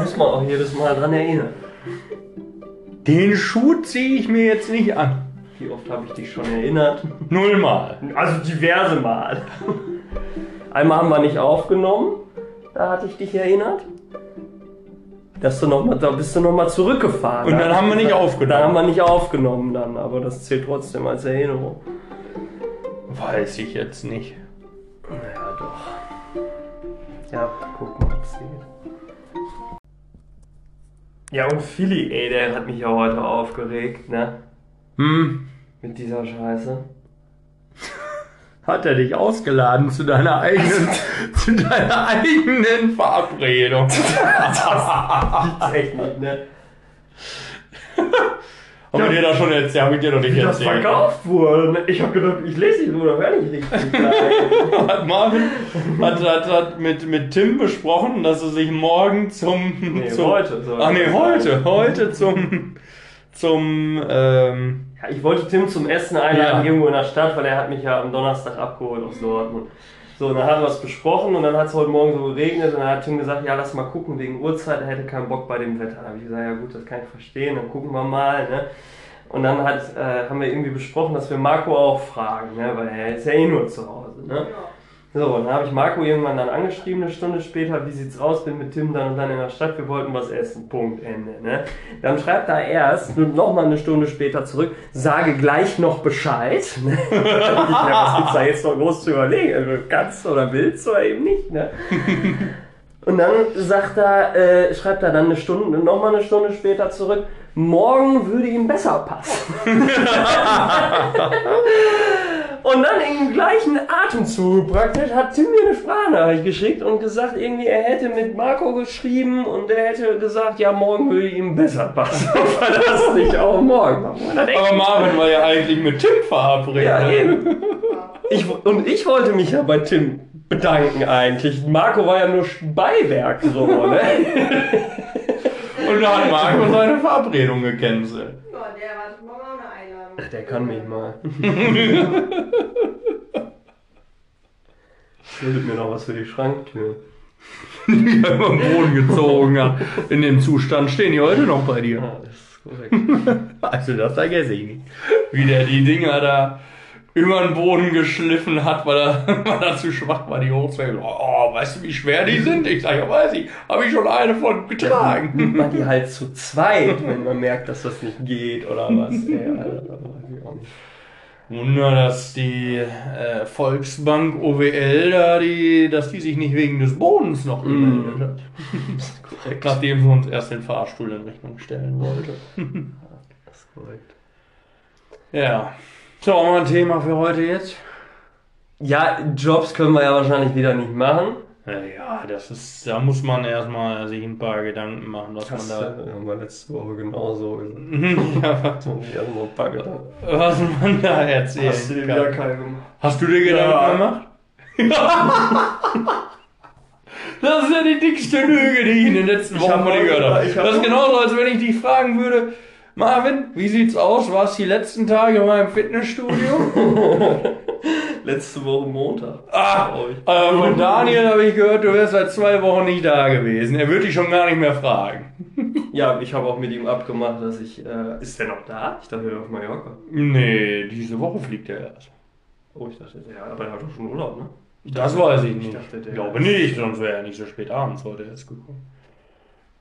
Muss man auch jedes Mal dran erinnern. Den Schuh ziehe ich mir jetzt nicht an. Wie oft habe ich dich schon erinnert? Nullmal. Also diverse Mal. Einmal haben wir nicht aufgenommen. Da hatte ich dich erinnert. Dass du noch mal, da bist du nochmal zurückgefahren. Und dann Da haben wir nicht aufgenommen. Da haben wir nicht aufgenommen dann, aber das zählt trotzdem als Erinnerung. Weiß ich jetzt nicht. Naja, doch. Ja, guck mal, geht. Ja, und Philly, ey, der hat mich ja heute aufgeregt, ne? Hm. Mit dieser Scheiße. Hat er dich ausgeladen zu deiner eigenen, zu deiner eigenen Verabredung? Gibt's echt nicht, ne? Haben wir dir das schon erzählt? Hab ich dir noch nicht Wie das erzählt. verkauft wurde. Ich hab gedacht, ich lese die oder hör nicht richtig. Hat Marvin hat, hat, hat mit, mit Tim besprochen, dass er sich morgen zum. Nee, zum heute soll Ach nee, das heute. Heute zum. Zum. Ähm, Ja, ich wollte Tim zum Essen einladen, Ja. irgendwo in der Stadt, weil er hat mich ja am Donnerstag abgeholt aus Dortmund. So, und dann haben wir es besprochen und dann hat es heute Morgen so geregnet und dann hat Tim gesagt, ja, lass mal gucken wegen Uhrzeit, er hätte keinen Bock bei dem Wetter. Da habe ich gesagt, ja gut, das kann ich verstehen, dann gucken wir mal. Ne? Und dann hat, äh, haben wir irgendwie besprochen, dass wir Marco auch fragen, ne? weil er ist ja eh nur zu Hause. Ne? So, und dann habe ich Marco irgendwann dann angeschrieben, eine Stunde später, wie sieht's aus, bin mit Tim dann und dann in der Stadt, wir wollten was essen, Punkt, Ende. Ne? Dann schreibt er erst, nochmal eine Stunde später zurück, sage gleich noch Bescheid. Ne? Was gibt's da jetzt noch groß zu überlegen? Also, kannst du oder willst du oder eben nicht, ne? Und dann sagt er, äh, schreibt er dann eine Stunde, nochmal eine Stunde später zurück, morgen würde ihm besser passen. Und dann im gleichen Atemzug praktisch hat Tim mir eine Sprachnachricht geschickt und gesagt, irgendwie er hätte mit Marco geschrieben und er hätte gesagt, ja, morgen würde ihm besser passen. Ob er das nicht auch morgen aber Marvin war ja eigentlich mit Tim verabredet. ja, eben. Ich, und ich wollte mich ja bei Tim bedanken eigentlich. Marco war ja nur Beiwerk so, ne? Und da hat Marco seine Verabredung gecancelt. Ja, der wartet morgen auch Einladung. Der kann mich mal. Schuldet mir noch was für die Schranktür. Die über den Boden gezogen hat. In dem Zustand stehen die heute noch bei dir. Ja, das ist korrekt. Also das vergesse ich nicht. Wie der die Dinger da über den Boden geschliffen hat, weil er, weil er zu schwach war, die hochzuheben. Oh, weißt du, wie schwer die sind? Ich sage, ja, weiß ich. Habe ich schon eine von getragen. Nimmt man die halt zu zweit, wenn man merkt, dass das nicht geht oder was. Ey, Alter. Wunder, dass die äh, Volksbank OWL da, die, dass die sich nicht wegen des Bodens noch gemeldet hat. Korrekt. Nachdem sie uns erst den Fahrstuhl in Rechnung stellen wollte. Das ist korrekt. Ja. So, haben wir ein Thema für heute jetzt? Ja, Jobs können wir ja wahrscheinlich wieder nicht machen. Ja, das ist, da muss man erstmal sich ein paar Gedanken machen, was man Das da. äh, haben wir letzte Woche genauso gesagt. ja, ich hatte noch ein paar Gedanken. was man da erzählen Hast du dir wieder keine gemacht? Hast du dir Gedanken Ja. gemacht? das ist ja die dickste Lüge, die ich in den letzten Wochen von dir gehört habe. Das ist genauso, als wenn ich dich fragen würde, Marvin, wie sieht's aus? Warst du die letzten Tage mal im Fitnessstudio? Letzte Woche Montag. Ah, ich. äh, von Daniel habe ich gehört, du wärst seit zwei Wochen nicht da gewesen. Er würde dich schon gar nicht mehr fragen. Ja, ich habe auch mit ihm abgemacht, dass ich. Äh, ist der noch da? Ich dachte, er wäre auf Mallorca. Nee, diese Woche fliegt er erst. Oh, ich dachte, ja, aber er hat doch schon Urlaub, ne? Das weiß ich nicht. dachte, der- ich glaube nicht, sonst wäre er nicht so spät abends heute erst gekommen.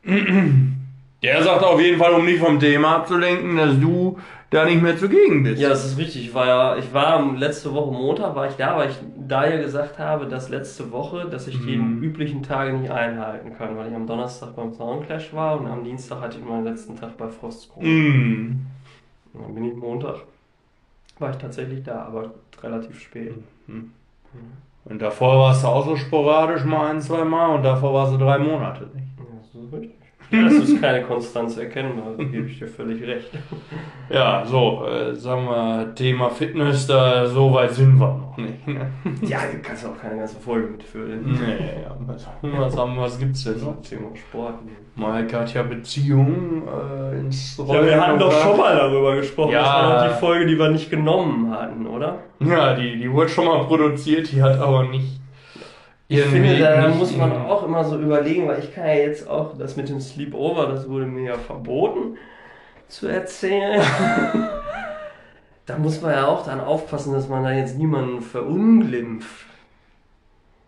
Der sagt auf jeden Fall, um nicht vom Thema abzulenken, dass du da nicht mehr zugegen bist. Ja, das ist richtig. Ich war ja, ich war letzte Woche Montag war ich da, weil ich da ja gesagt habe, dass letzte Woche, dass ich die Mhm. üblichen Tage nicht einhalten kann, weil ich am Donnerstag beim Soundclash war und am Dienstag hatte ich meinen letzten Tag bei Frostgrund. Mm. Und dann bin ich Montag. War ich tatsächlich da, aber relativ spät. Und davor warst du auch so sporadisch mal ein, zwei Mal und davor warst du drei Monate nicht. Ja, das ist richtig. Das ist keine Konstanz erkennbar, da gebe ich dir völlig recht. Ja, so, äh, sagen wir, Thema Fitness, da so weit sind wir noch nicht. Ne? Ja, du kannst auch keine ganze Folge mitfüllen. Nee, ja, was, was, haben, was gibt's denn noch? Thema Sport. Mike hat ja Beziehung äh, ins Ja, wir hatten doch schon mal darüber gesprochen. Ja. Das war doch die Folge, die wir nicht genommen hatten, oder? Ja, die, die wurde schon mal produziert, die hat aber nicht Ich finde, da muss man auch immer so überlegen, weil ich kann ja jetzt auch, das mit dem Sleepover, das wurde mir ja verboten zu erzählen. da muss man ja auch dann aufpassen, dass man da jetzt niemanden verunglimpft.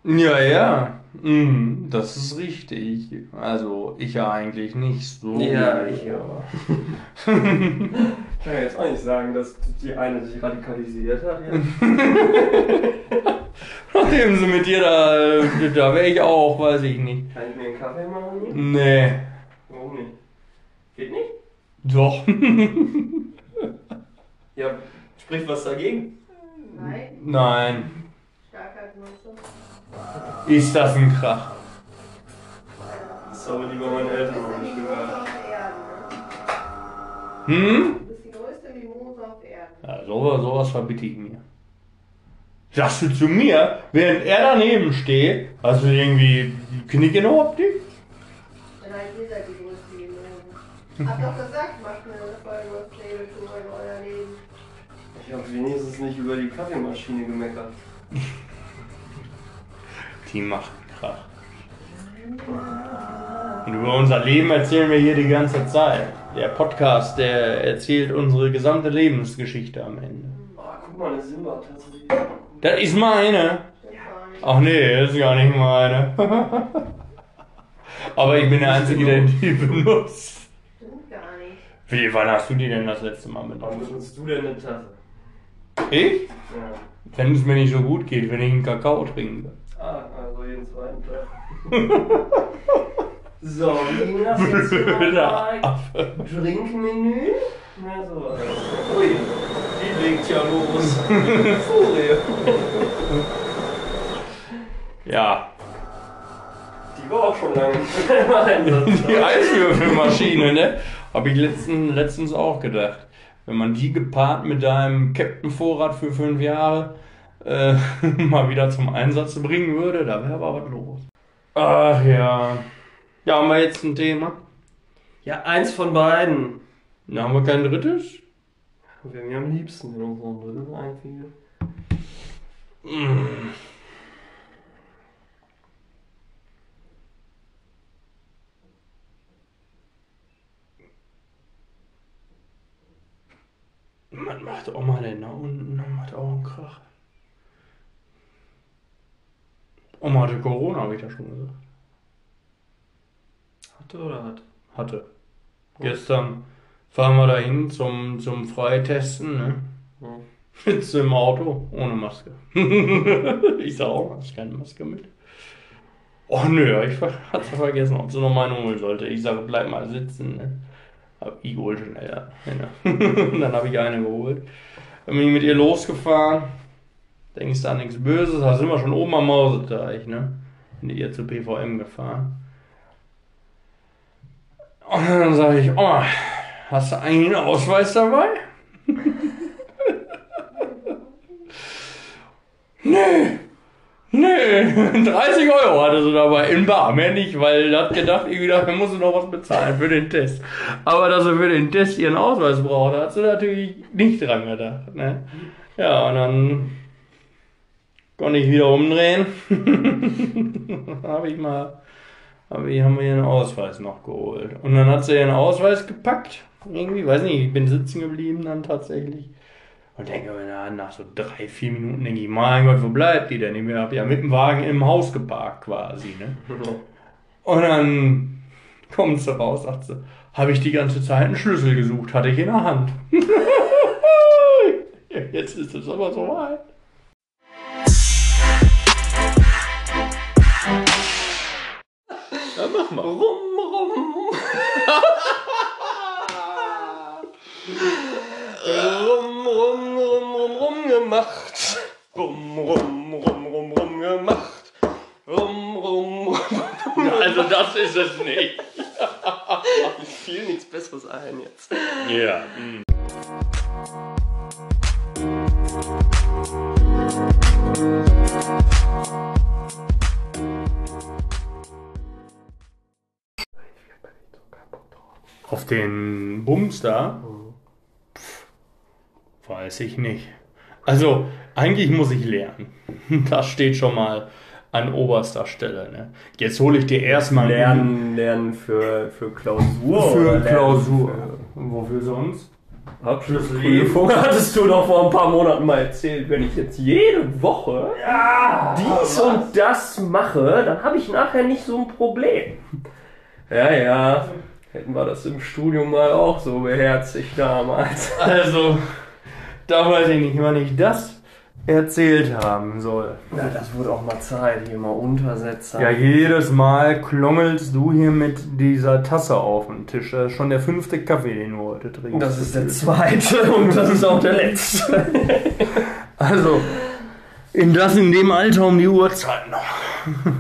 Ja, ja. Mhm, das ist richtig. Also, ich ja eigentlich nicht so. Ja, ich aber. ich kann ja jetzt auch nicht sagen, dass die eine sich radikalisiert hat. Nachdem sie mit dir da, da wäre ich auch, weiß ich nicht. Kann ich mir einen Kaffee machen? hier? Nee. Warum nicht? Geht nicht? Doch. Ja, spricht was dagegen? Nein, Nein. Starkheit meinst du? Ist das ein Krach? Das habe ich lieber meine Eltern Du noch bist nicht gehört. auf Erden? Hm? Du bist die größte Mimose auf Erden. Ja, sowas, sowas verbitte ich mir. Sagst du zu mir, während er daneben steht, hast du irgendwie die Knick in der Optik? Nein, ihr seid die größte Mimose. Hab doch gesagt, macht eine Folge auf Playboy in euer Leben. Ich habe wenigstens nicht über die Kaffeemaschine gemeckert. Die macht Krach. Und über unser Leben erzählen wir hier die ganze Zeit. Der Podcast, der erzählt unsere gesamte Lebensgeschichte am Ende. Oh, guck mal, eine Silbertasse. Das ist meine. Ach nee, das ist gar nicht meine. Aber ich bin der Einzige, der die benutzt. Gar nicht. Wie, wann hast du die denn das letzte Mal Wann benutzt? benutzt du denn eine Tasse? Ich? Ja. Wenn es mir nicht so gut geht, wenn ich einen Kakao trinke. Ah, jeden zweiten Tag. so, wie hast du jetzt hier. Trinkmenü? Na so. Ui, die legt ja los. Furie. Ja, Die war auch schon lange nicht mehr im Einsatz. die Eiswürfelmaschine, ne? Habe ich letzten, letztens auch gedacht. Wenn man die gepaart mit deinem Captain-Vorrat für fünf Jahre äh, mal wieder zum Einsatz bringen würde, da wäre aber was los. Ach ja. Ja, haben wir jetzt ein Thema? Ja, eins von beiden. Da haben wir kein drittes? Wäre mir am liebsten, wenn uns noch ein drittes einfiel. Man macht auch mal den da unten und macht auch einen Krach. Oma hatte Corona, habe ich ja schon gesagt. Hatte oder hat? Hatte. Gestern fahren wir dahin zum, zum Freitesten, ne? Ja. Sitze im Auto ohne Maske. ich sag auch, hast keine Maske mit. Oh nö, ich hatte vergessen, ob sie noch meine holen sollte. Ich sage, bleib mal sitzen. Ne? Hab ich geholt schneller. Ja. Dann habe ich eine geholt. Dann bin ich mit ihr losgefahren. Denkst da nichts Böses, da sind wir schon oben am Mauseteich, ne? Bin ihr zur PVM gefahren. Und dann sage ich, oh, hast du eigentlich einen Ausweis dabei? Nee, nee, 30 Euro hatte sie dabei in Bar, mehr nicht, weil er hat gedacht, irgendwie dafür muss sie noch was bezahlen für den Test. Aber dass sie für den Test ihren Ausweis braucht, hat sie natürlich nicht dran gedacht. Ne? Ja, und dann konnte ich wieder umdrehen. habe ich mal, hab ich, haben wir ihren Ausweis noch geholt. Und dann hat sie ihren Ausweis gepackt. Irgendwie, weiß nicht, ich bin sitzen geblieben dann tatsächlich. Und denke mir, na, nach so drei, vier Minuten denke ich, mein Gott, wo bleibt die denn? Ich habe ja mit dem Wagen im Haus geparkt quasi, ne? Und dann kommt sie raus, sagt sie, habe ich die ganze Zeit einen Schlüssel gesucht, hatte ich in der Hand. Jetzt ist es aber so weit. Ja, mach mal. Rum, rum. rum, rum, rum, rum, rum gemacht. Rum, rum, rum, rum, rum gemacht. Rum, rum, rum. Also das ist es nicht. Mir fiel nichts Besseres ein jetzt. Ja. Auf den Bums da? Pff, weiß ich nicht. Also, eigentlich muss ich lernen. Das steht schon mal an oberster Stelle. Ne? Jetzt hole ich dir erstmal Lernen, lernen für, für Klausur. für Klausur. für- Wofür sonst? Abschlussprüfung hattest du doch vor ein paar Monaten mal erzählt. Wenn ich jetzt jede Woche dies und das mache, dann habe ich nachher nicht so ein Problem. Ja, ja. Hätten wir das im Studium mal auch so beherzigt damals. Also, da weiß ich nicht, wann ich das erzählt haben soll. Ja, das wurde auch mal Zeit, hier mal Untersetzer. Ja, jedes Mal klongelst du hier mit dieser Tasse auf den Tisch. Das ist schon der fünfte Kaffee, den du heute trinkst. das ist der zweite und das ist auch der letzte. Also, in das in dem Alter um die Uhrzeit noch.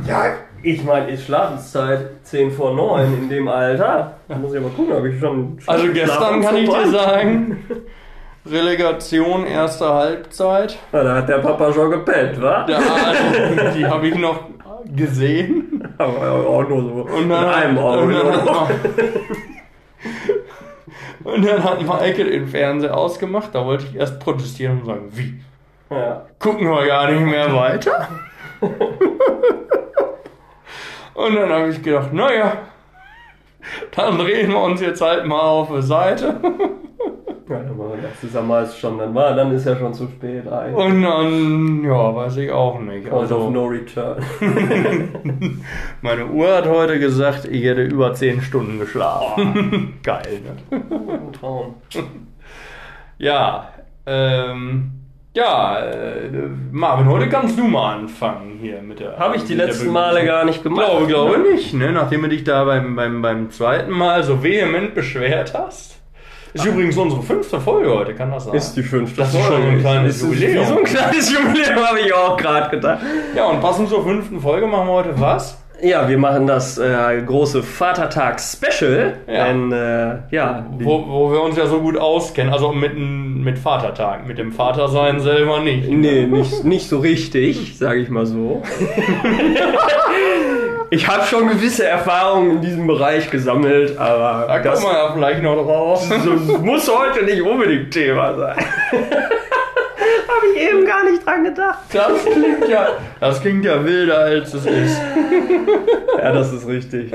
Ja, ich meine, ist Schlafenszeit 10 vor 9 in dem Alter. Da muss ich aber gucken, ob ich schon. Also gestern kann ich dir sagen, Relegation erste Halbzeit. Na, da hat der Papa schon gepennt, wa? Arne, die habe ich noch gesehen. Aber auch nur so. Und dann, in einem Auge. und dann, hat, und dann hat Maike den Fernseher ausgemacht. Da wollte ich erst protestieren und sagen, wie? Ja. Gucken wir gar nicht mehr weiter? und dann habe ich gedacht, naja, dann drehen wir uns jetzt halt mal auf die Seite. Ja, dann war das ist ja meist schon, dann war, dann ist ja schon zu spät eigentlich. Und dann, ja, weiß ich auch nicht. Point of Also, no return. meine Uhr hat heute gesagt, ich hätte über 10 Stunden geschlafen. Geil, ne? Ein Traum. Ja, ähm, ja, äh, Marvin, heute kannst du mal anfangen hier mit der. Habe ich die letzten Male gar nicht gemacht. Glaube, glaube nicht, ne? Nachdem du dich da beim, beim, beim zweiten Mal so vehement beschwert hast. Ist übrigens unsere fünfte Folge heute, kann das sein? Ist die fünfte Das ist schon so ein kleines Ist Jubiläum. So ein kleines Jubiläum habe ich auch gerade gedacht. ja, und passend zur fünften Folge machen wir heute was? Ja, wir machen das äh, große Vatertags-Special. Ja. Denn, äh, ja, Wo, wo wir uns ja so gut auskennen, also mit, mit Vatertag, mit dem Vatersein selber nicht. Nee, nicht, nicht so richtig, sage ich mal so. ich habe schon gewisse Erfahrungen in diesem Bereich gesammelt, aber Da kommen wir ja vielleicht noch drauf. das muss heute nicht unbedingt Thema sein. habe ich eben gar nicht dran gedacht. Das klingt ja, das klingt ja wilder als es ist. Ja, das ist richtig.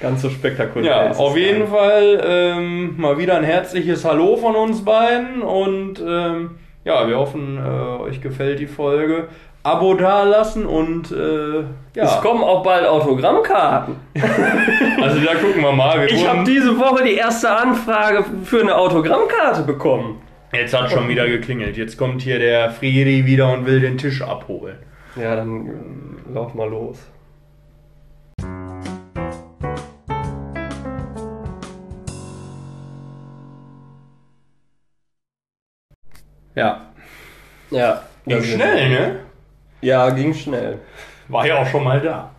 Ganz so spektakulär. Ja, ist es auf jeden nicht. Fall ähm, mal wieder ein herzliches Hallo von uns beiden und ähm, ja, wir hoffen, äh, euch gefällt die Folge. Abo dalassen und äh, Es ja, kommen auch bald Autogrammkarten. also da gucken wir mal. Wir Ich habe diese Woche die erste Anfrage für eine Autogrammkarte bekommen. Jetzt hat schon wieder geklingelt. Jetzt kommt hier der Friedi wieder und will den Tisch abholen. Ja, dann äh, lauf mal los. Ja. Ja. Ging schnell, ne? Ja, ging schnell. War ja auch schon mal da.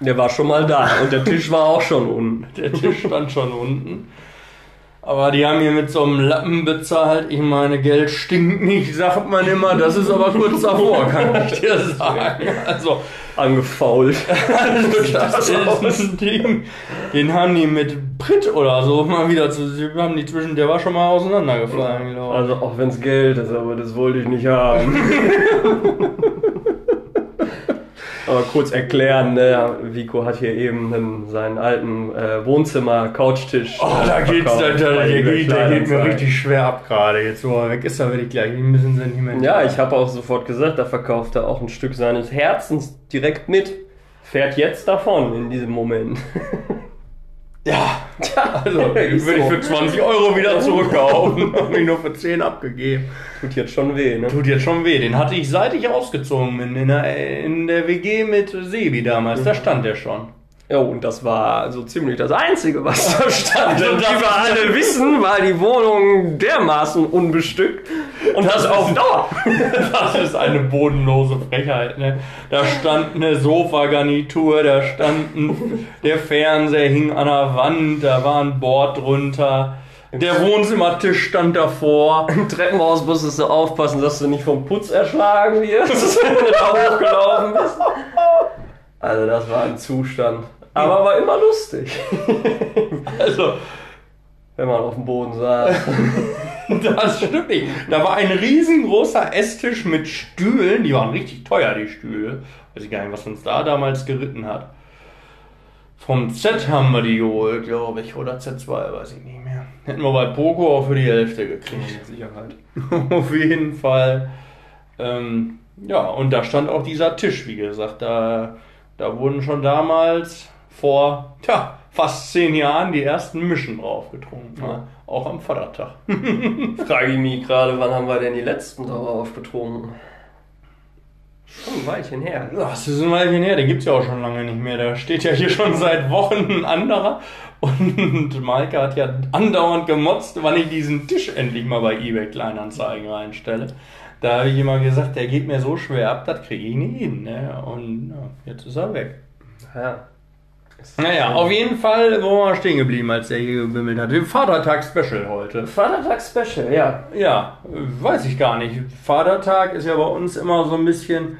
Der war schon mal da und der Tisch war auch schon unten. Der Tisch stand schon unten. Aber die haben hier mit so einem Lappen bezahlt. Ich meine, Geld stinkt nicht, sagt man immer. Das ist aber kurz davor, kann ich dir sagen. Also, Angefault. also das ist ein Ding. Den haben die mit Brit oder so mal wieder zu. Haben die zwischen. Der war schon mal auseinandergefallen, glaube ich. Also auch wenn es Geld ist, aber das wollte ich nicht haben. aber kurz erklären, ne? Vico hat hier eben einen, seinen alten äh, Wohnzimmer-Couchtisch. Oh, äh, da geht's, da, da, bei der, geht, der geht mir richtig schwer ab gerade. Jetzt, wo er weg ist, da werde ich gleich ein bisschen sentimental. Ja, ich habe auch sofort gesagt, da verkauft er auch ein Stück seines Herzens direkt mit. Fährt jetzt davon in diesem Moment. Ja, also würde ich für 20 Euro wieder zurückkaufen. Habe ich nur für 10 abgegeben. Tut jetzt schon weh, ne? Tut jetzt schon weh. Den hatte ich seit ich ausgezogen bin in der, in der WG mit Sebi damals. Da stand der schon. Ja, und das war so ziemlich das Einzige, was da stand. Das wie wir alle wissen, war die Wohnung dermaßen unbestückt. Und das, auf Dauer. Das ist eine bodenlose Frechheit. Ne? Da stand eine Sofagarnitur, da stand ein, der Fernseher hing an der Wand, da war ein Board drunter. Der Wohnzimmertisch stand davor. Im Treppenhaus musstest du aufpassen, dass du nicht vom Putz erschlagen wirst, wenn du da hochgelaufen bist. Also das war ein Zustand. Aber war immer lustig, Also, wenn man auf dem Boden saß. Das stimmt nicht. Da war ein riesengroßer Esstisch mit Stühlen. Die waren richtig teuer, die Stühle. Weiß ich gar nicht, was uns da damals geritten hat. Vom Z haben wir die geholt, glaube ich. Oder Z2, weiß ich nicht mehr. Hätten wir bei Poco auch für die Hälfte gekriegt. Mit Sicherheit. Auf jeden Fall. Ähm, ja, und da stand auch dieser Tisch, wie gesagt. Da, da wurden schon damals vor tja, fast zehn Jahren die ersten Mischen drauf getrunken. Ja. Auch am Vatertag. Frage ich mich gerade, wann haben wir denn die letzten darauf getrunken? Schon ein Weilchen her. Das ist ein Weilchen her, den gibt's ja auch schon lange nicht mehr. Da steht ja hier schon seit Wochen ein anderer. Und Maike hat ja andauernd gemotzt, wann ich diesen Tisch endlich mal bei eBay Kleinanzeigen reinstelle. Da habe ich immer gesagt, der geht mir so schwer ab, das kriege ich nie hin. Ne? Und ja, jetzt ist er weg. Ja. Naja, auf jeden Fall, wo waren wir stehen geblieben, als der hier gebimmelt hat? Vatertag-Special heute. Vatertag-Special, ja. Ja, weiß ich gar nicht. Vatertag ist ja bei uns immer so ein bisschen,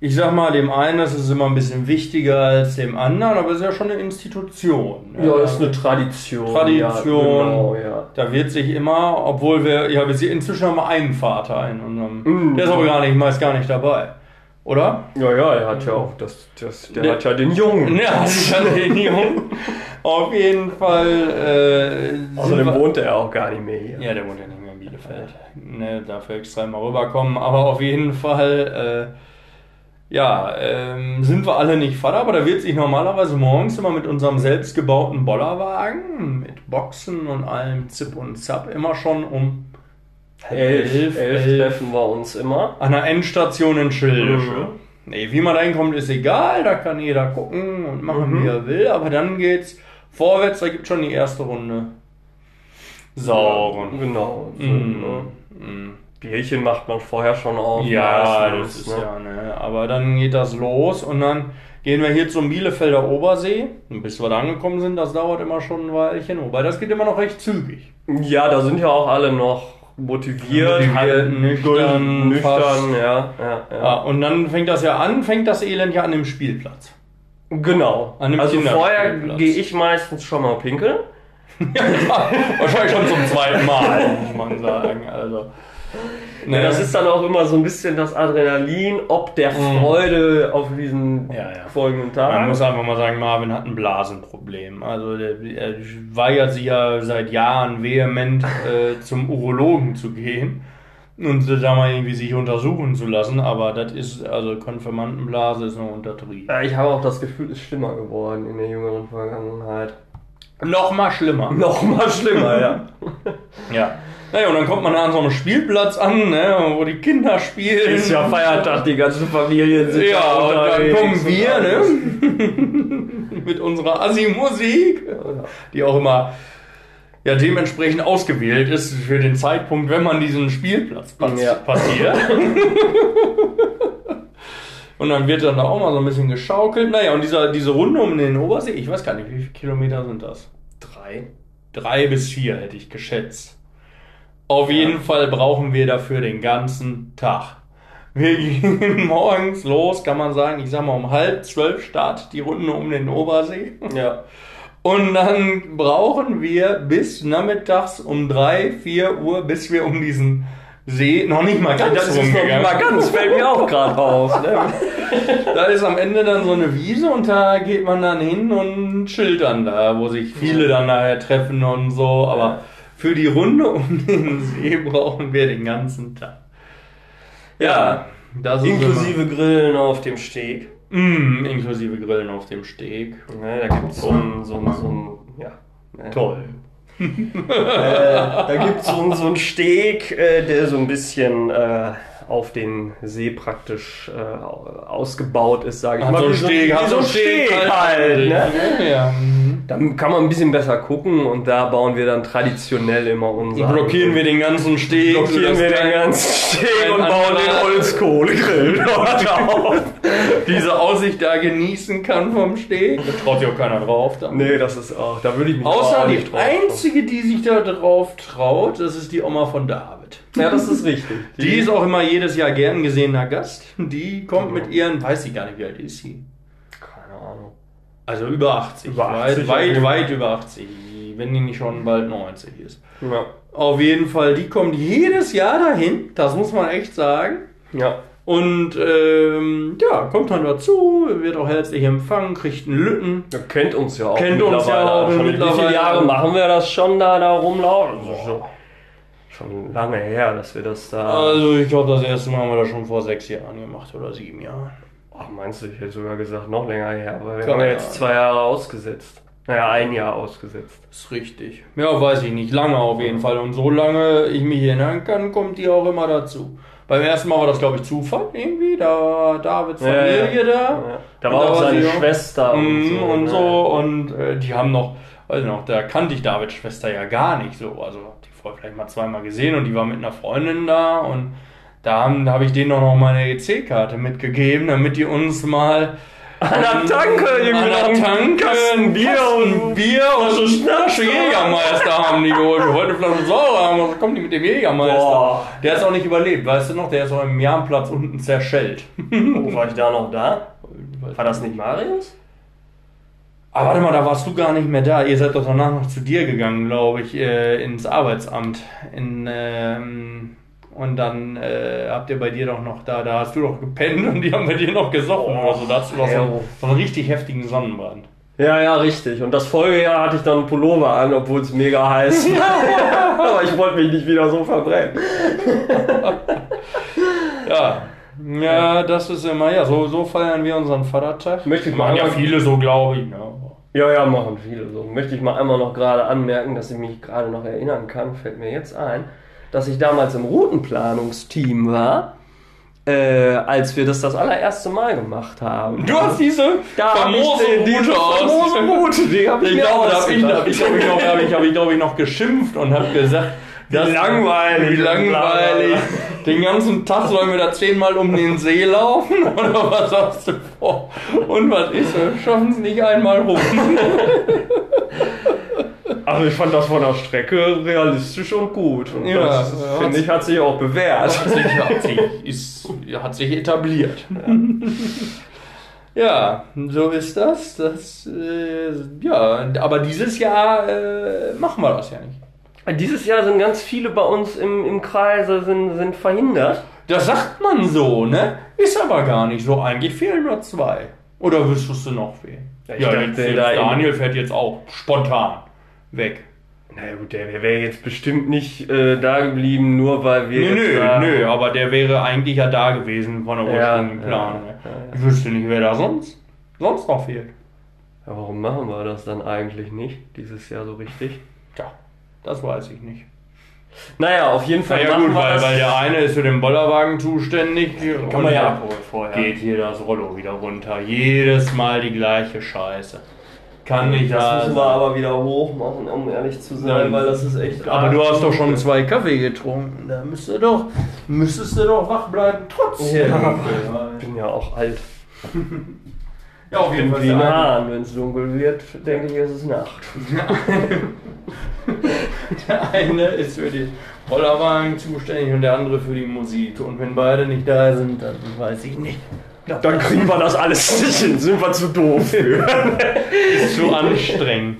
ich sag mal, dem einen ist es immer ein bisschen wichtiger als dem anderen, aber es ist ja schon eine Institution. Ja, ist eine Tradition. Tradition. Ja, genau, ja. Da wird sich immer, obwohl wir, ja, wir sind inzwischen haben wir einen Vater in unserem, Mm. der ist aber gar nicht, meist gar nicht dabei. Oder? Ja, ja, er hat ja auch das, das der Der- hat ja den Jungen. Ja, hatte den Jungen. Auf jeden Fall, äh, Außerdem wir- wohnt er auch gar nicht mehr hier. Ja, der wohnt ja nicht mehr in Bielefeld. Ne, dafür extra mal rüberkommen. Aber auf jeden Fall, äh, ja, ähm, sind wir alle nicht Vater, aber da wird sich normalerweise morgens immer mit unserem selbstgebauten Bollerwagen, mit Boxen und allem Zip und Zap, immer schon um Elf, elf, elf treffen wir uns immer. an der Endstation in Schildische. Mhm. Nee, wie man da hinkommt, ist egal, da kann jeder gucken und machen, Mhm. wie er will, aber dann geht's vorwärts, da gibt schon die erste Runde. Sauren. Genau. So, Mhm. ne? Mhm. Bierchen macht man vorher schon auf. Ja, das meistens, ist ne? ja, ne. Aber dann geht das los und dann gehen wir hier zum Bielefelder Obersee. Und bis wir da angekommen sind, das dauert immer schon ein Weilchen. Wobei das geht immer noch recht zügig. Ja, da sind ja auch alle noch motiviert, Motiviert, nüchtern, nüchtern, ja, ja, ja. Ja, und dann fängt das ja an, fängt das Elend ja an dem Spielplatz. Genau. An einem also vorher gehe ich meistens schon mal pinkeln. Ja. Wahrscheinlich schon zum zweiten Mal, muss man sagen. Also. Ja, das ist dann auch immer so ein bisschen das Adrenalin, ob der Mhm. Freude auf diesen Ja, ja. folgenden Tag. Man muss einfach mal sagen, Marvin hat ein Blasenproblem. Also der, er weigert sich ja seit Jahren vehement äh, zum Urologen zu gehen und da mal irgendwie sich untersuchen zu lassen. Aber das ist, also Konfirmandenblase ist noch untertrieben. ja, ich habe auch das Gefühl, es ist schlimmer geworden in der jüngeren Vergangenheit. Noch mal schlimmer. Noch mal schlimmer, ja. Ja. Naja, und dann kommt man an so einem Spielplatz an, ne, wo die Kinder spielen. Ist ja Feiertag, die ganze Familie sind Ja, und dann kommen wir, ne? Mit unserer Assi-Musik, die auch immer ja dementsprechend ausgewählt ist für den Zeitpunkt, wenn man diesen Spielplatz pass Ja. passiert. Und dann wird dann da auch mal so ein bisschen geschaukelt. Naja, und dieser, diese Runde um den Obersee, ich weiß gar nicht, wie viele Kilometer sind das? Drei. Drei bis vier hätte ich geschätzt. Auf jeden Fall brauchen wir dafür den ganzen Tag. Wir gehen morgens los, kann man sagen, ich sag mal um halb zwölf Start die Runde um den Obersee. Ja. Und dann brauchen wir bis nachmittags um drei, vier Uhr, bis wir um diesen See noch nicht mal ganz Das ist noch nicht rumgegangen mal ganz, fällt mir auch gerade auf. Ne? Da ist am Ende dann so eine Wiese und da geht man dann hin und chillt dann da, wo sich viele dann nachher treffen und so. Aber für die Runde um den See brauchen wir den ganzen Tag. Ja, das ist Inklusive Grillen auf dem Steg. Immer, mm, inklusive Grillen auf dem Steg. Ne, da gibt es so ein, so ein, so ein, ja. ne. Toll. Äh, da gibt es so, ein- so einen Steg, äh, der so ein bisschen äh, auf den See praktisch äh, ausgebaut ist, sage ich mal. so ein Steg, hat so ein Steg halt. Ne? Ja. Dann kann man ein bisschen besser gucken und da bauen wir dann traditionell immer unser. Blockieren wir den ganzen Steg. blockieren wir den ganzen Steg und bauen den Holzkohlegrill dort auf. diese Aussicht da genießen kann vom Steg. Da traut sich auch keiner drauf. Dann. Nee, das ist auch, da würde ich mich Außer auch die einzige, die sich da drauf traut, das ist die Oma von David. Ja, das ist richtig. Die ist auch immer jedes Jahr gern gesehener Gast. Die kommt mit ihren, weiß ich gar nicht, wie alt ist sie? Keine Ahnung. Also über 80. Über 80 weit, weit, weit über 80. Wenn die nicht schon bald 90 ist. Ja. Auf jeden Fall, die kommt jedes Jahr dahin. Das muss man echt sagen. Ja. Und ähm, ja, kommt dann dazu, wird auch herzlich empfangen, kriegt einen Lütten. Ihr kennt uns ja auch. Kennt uns ja auch schon. Wie mittlerweile. viele Jahre machen wir das schon da, da rumlaufen? Schon, schon lange her, dass wir das da. Also ich glaube, das erste Mal haben wir das schon vor sechs Jahren gemacht oder sieben Jahren. Ach, meinst du, ich hätte sogar gesagt, noch länger her. Aber wir Keine haben ja jetzt zwei Jahre ausgesetzt. Naja, ein Jahr ausgesetzt. ist richtig. Ja, weiß ich nicht. Lange auf jeden Fall. Und solange ich mich erinnern kann, kommt die auch immer dazu. Beim ersten Mal war das, glaube ich, Zufall irgendwie. Da war Davids Ja, Familie da. Ja. Da war da auch war seine auch- Schwester und Mm, so. und ne? so und äh, die haben noch, weiß ich noch, da kannte ich Davids Schwester ja gar nicht so. Also die vorher vielleicht mal zweimal gesehen und die war mit einer Freundin da und da habe ich denen auch noch meine EC-Karte mitgegeben, damit die uns mal An der Tanke, irgendwie an der Tanke ein Bier und Bier und so. Flasche Jägermeister haben die geholt. Wir wollten Flasche Säure haben, was kommt die mit dem Jägermeister? Boah. Der ist auch nicht überlebt, weißt du noch? Der ist auch im Jahnplatz unten zerschellt. Oh, war ich da noch da? War das nicht Marius? Aber warte mal, da warst du gar nicht mehr da. Ihr seid doch danach noch zu dir gegangen, glaube ich, äh, ins Arbeitsamt. In, ähm, und dann äh, habt ihr bei dir doch noch da, da hast du doch gepennt und die haben bei dir noch gesoffen oder so. Da hast du doch so, so einen richtig heftigen Sonnenbrand. Ja, ja, richtig. Und das Folgejahr hatte ich dann einen Pullover an, obwohl es mega heiß war. Aber ich wollte mich nicht wieder so verbrennen. Ja. Ja, das ist immer, ja, so, so feiern wir unseren Vatertag. Möchte ich mal Machen ja viele so, glaube ich. Ja. Ja, ja, machen viele so. Möchte ich mal einmal noch gerade anmerken, dass ich mich gerade noch erinnern kann, fällt mir jetzt ein, dass ich damals im Routenplanungsteam war, äh, als wir das das allererste Mal gemacht haben. Du hast diese Da ich famose die- Route aus. famose Route, die hab ich ich glaube, da habe ich, hab ich, glaub ich, noch, hab ich, hab ich, glaub ich, noch geschimpft und habe gesagt, das- langweilig. Wie langweilig. Den ganzen Tag sollen wir da zehnmal um den See laufen? Oder was hast du vor? Und was ist? Wir schaffen es nicht einmal rum. Also ich fand das von der Strecke realistisch und gut. Und Ja, das, ja, finde ich, hat sich auch bewährt. Hat sich, hat sich, ist, hat sich etabliert. Ja, so ist das. das äh, ja, aber dieses Jahr äh, machen wir das ja nicht. Dieses Jahr sind ganz viele bei uns im, im Kreise sind, sind verhindert. Das sagt man so, ne? Ist aber gar nicht so. Eigentlich fehlen nur zwei. Oder wüsstest du noch wen? Ja, ich dachte, jetzt- da Daniel fährt jetzt auch spontan weg. Na gut, der wäre jetzt bestimmt nicht äh, da geblieben, nur weil wir. Nö, nö, nö, aber der wäre eigentlich ja da gewesen von der Ja, ursprünglichen Planung. ja, ne? ja, ja. Ich wüsste nicht, wer da sonst, sonst noch fehlt. Ja, warum machen wir das dann eigentlich nicht dieses Jahr so richtig? Tja, das weiß ich nicht. Naja, auf jeden Fall Na ja gut, weil, das. weil der eine ist für den Bollerwagen zuständig. kann man ja abholen vorher. Geht hier das Rollo wieder runter. Jedes Mal die gleiche Scheiße. Kann nicht Das wahr müssen wir aber wieder hoch machen, um ehrlich zu sein, Ja. weil das ist echt. Aber du hast doch schon zwei Kaffee getrunken. Da müsste doch, müsstest du doch wach bleiben trotzdem. Ja, ich bin ja auch alt. Ja, auf jeden Fall. wie Hahn. Wenn es dunkel wird, denke ich, ist es Nacht. Der eine ist für den Bollerwagen zuständig und der andere für die Musik. Und wenn beide nicht da sind, dann weiß ich nicht. Dann kriegen wir das alles nicht hin, sind wir zu doof für. ist zu anstrengend.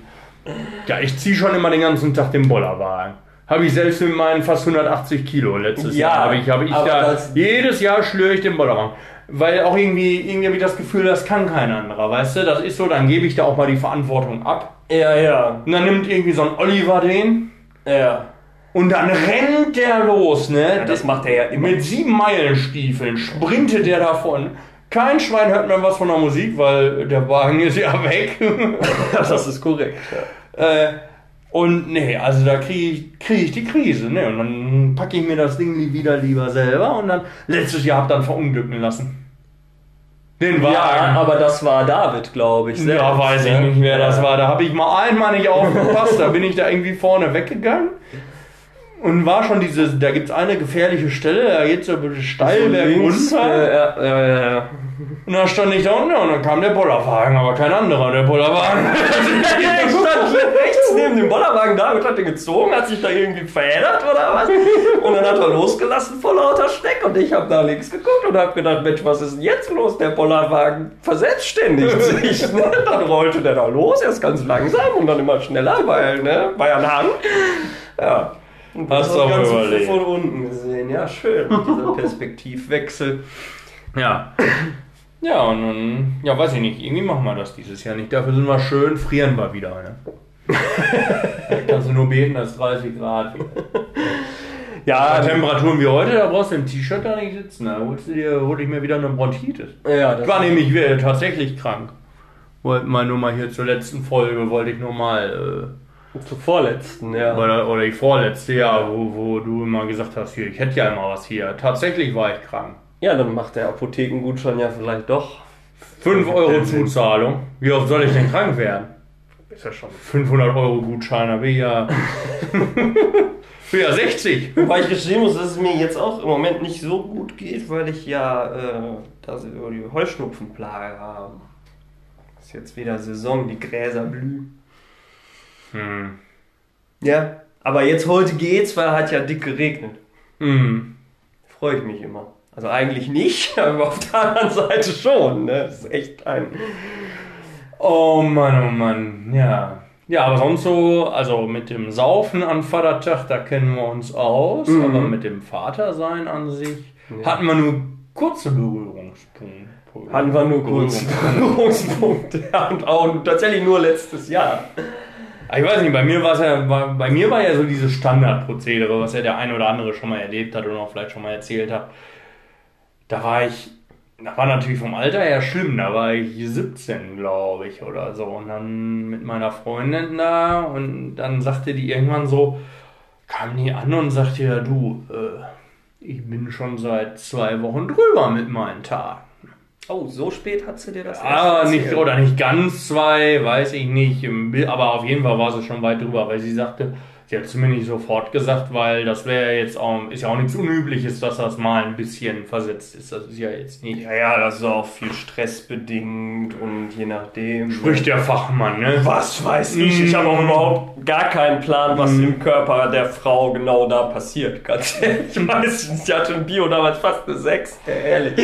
Ja, ich ziehe schon immer den ganzen Tag den Bollerwagen. Habe ich selbst mit meinen fast 180 Kilo letztes Ja, Jahr. Habe ich, habe ich da, jedes Jahr schlöre ich den Bollerwagen. Weil auch irgendwie, irgendwie habe ich das Gefühl, das kann kein anderer, weißt du? Das ist so, dann gebe ich da auch mal die Verantwortung ab. Ja, ja. Und dann nimmt irgendwie so ein Oliver den Ja. und dann rennt der los, ne? ja das macht er ja immer. Mit sieben Meilenstiefeln sprintet der davon. Kein Schwein hört mehr was von der Musik, weil der Wagen ist ja weg. das ist korrekt. Ja. Äh, und nee, also da kriege ich, krieg ich die Krise, ne? Und dann packe ich mir das Ding wieder lieber selber und dann letztes Jahr hab dann verunglücken lassen. Den Wagen. Ja, aber das war David, glaube ich. ja, selbst, weiß ich ne? nicht, wer das Ja. war. Da habe ich mal einmal nicht aufgepasst. da bin ich da irgendwie vorne weggegangen. Und war schon diese, da gibt's eine gefährliche Stelle, da geht's so steil Links, bergunter. äh, ja, ja, ja. Und dann stand ich da unten und dann kam der Bollerwagen, aber kein anderer, der Bollerwagen. Ich stand rechts neben dem Bollerwagen da und hat den gezogen, hat sich da irgendwie verändert oder was. Und dann hat er losgelassen vor lauter Steck und ich habe nach links geguckt und habe gedacht, Mensch, was ist denn jetzt los? Der Bollerwagen verselbstständigt sich. Ne? Dann rollte der da los, erst ganz langsam und dann immer schneller, weil, ne, ein Hang. Ja. Und Hast du auch Ganze überlegt. von unten gesehen. Ja, schön, dieser Perspektivwechsel. Ja. Ja, und dann, ja, weiß ich nicht, irgendwie machen wir das dieses Jahr nicht. Dafür sind wir schön, frieren wir wieder. Ne? Kannst du nur beten, dass 30 Grad wird. Ja, Bei Temperaturen wie heute, da brauchst du im T-Shirt da nicht sitzen. Da holst du dir, hol ich mir wieder eine Bronchitis. ja, das Ich war nämlich äh, tatsächlich krank. Wollte mal nur mal hier zur letzten Folge, wollte ich nur mal, zur vorletzten, ja. oder, oder die vorletzte, ja, wo, wo du immer gesagt hast, hier, ich hätte ja immer was hier. Tatsächlich war ich krank. Ja, dann macht der Apothekengutschein ja vielleicht doch. 5 Euro Zuzahlung. Wie oft soll ich denn krank werden? Ist ja schon. 500 Euro Gutschein, da bin ich ja, ja 60. Wobei ich gestehen muss, dass es mir jetzt auch im Moment nicht so gut geht, weil ich ja äh, da so die Heuschnupfenplage habe. Ist jetzt wieder Saison, die Gräser blühen. Hm. Ja, aber jetzt heute geht's, weil hat ja dick geregnet. Hm. Freue ich mich immer. Also eigentlich nicht, aber auf der anderen Seite schon. Ne? Das ist echt ein. Oh Mann, oh Mann, ja. Ja, aber sonst so, also mit dem Saufen an Vatertag, da kennen wir uns aus, Mhm. aber mit dem Vatersein an sich hatten wir nur kurze Berührungspunkte. Hatten wir nur kurz Berührungspunkte. Ja, und auch tatsächlich nur letztes Jahr. Ich weiß nicht, bei mir war es ja, bei, bei mir war ja so dieses Standardprozedere, was ja der ein oder andere schon mal erlebt hat oder auch vielleicht schon mal erzählt hat. Da war ich, das war natürlich vom Alter her schlimm, da war ich 17, glaube ich, oder so. Und dann mit meiner Freundin da und dann sagte die irgendwann so, kam die an und sagte, ja du, äh, ich bin schon seit zwei Wochen drüber mit meinen Tagen. Oh, so spät hat sie dir das Ah, erst nicht, oder nicht ganz zwei, weiß ich nicht. Aber auf jeden Fall war sie schon weit drüber, weil sie sagte, sie hat es mir nicht sofort gesagt, weil das wäre jetzt auch, ist ja auch nichts Unübliches, dass das mal ein bisschen versetzt ist. Das ist ja jetzt nicht. Ja, ja, das ist auch viel stressbedingt und je nachdem. Spricht der Fachmann, ne? Was weiß ich? Ich habe auch überhaupt gar keinen Plan, was im Körper der Frau genau da passiert. Ganz ehrlich, ich weiß nicht. Ich hatte im Bio damals fast eine 6. Ehrlich.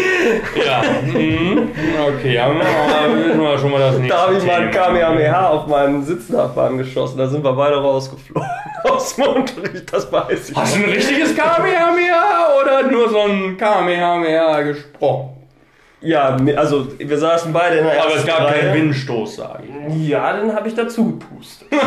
Ja. mhm. Okay, haben wir, schon mal das nächste Da habe ich mal ein Thema. Kamehameha auf meinen Sitznachbarn geschossen. Da sind wir beide rausgeflogen aus dem Unterricht. Das weiß ich. Hast du ein richtiges Kamehameha oder nur so ein Kamehameha gesprochen? Ja, also wir saßen beide in der Aber es gab Reihe. keinen Windstoß, sage ich. Ja, dann habe ich dazu gepustet.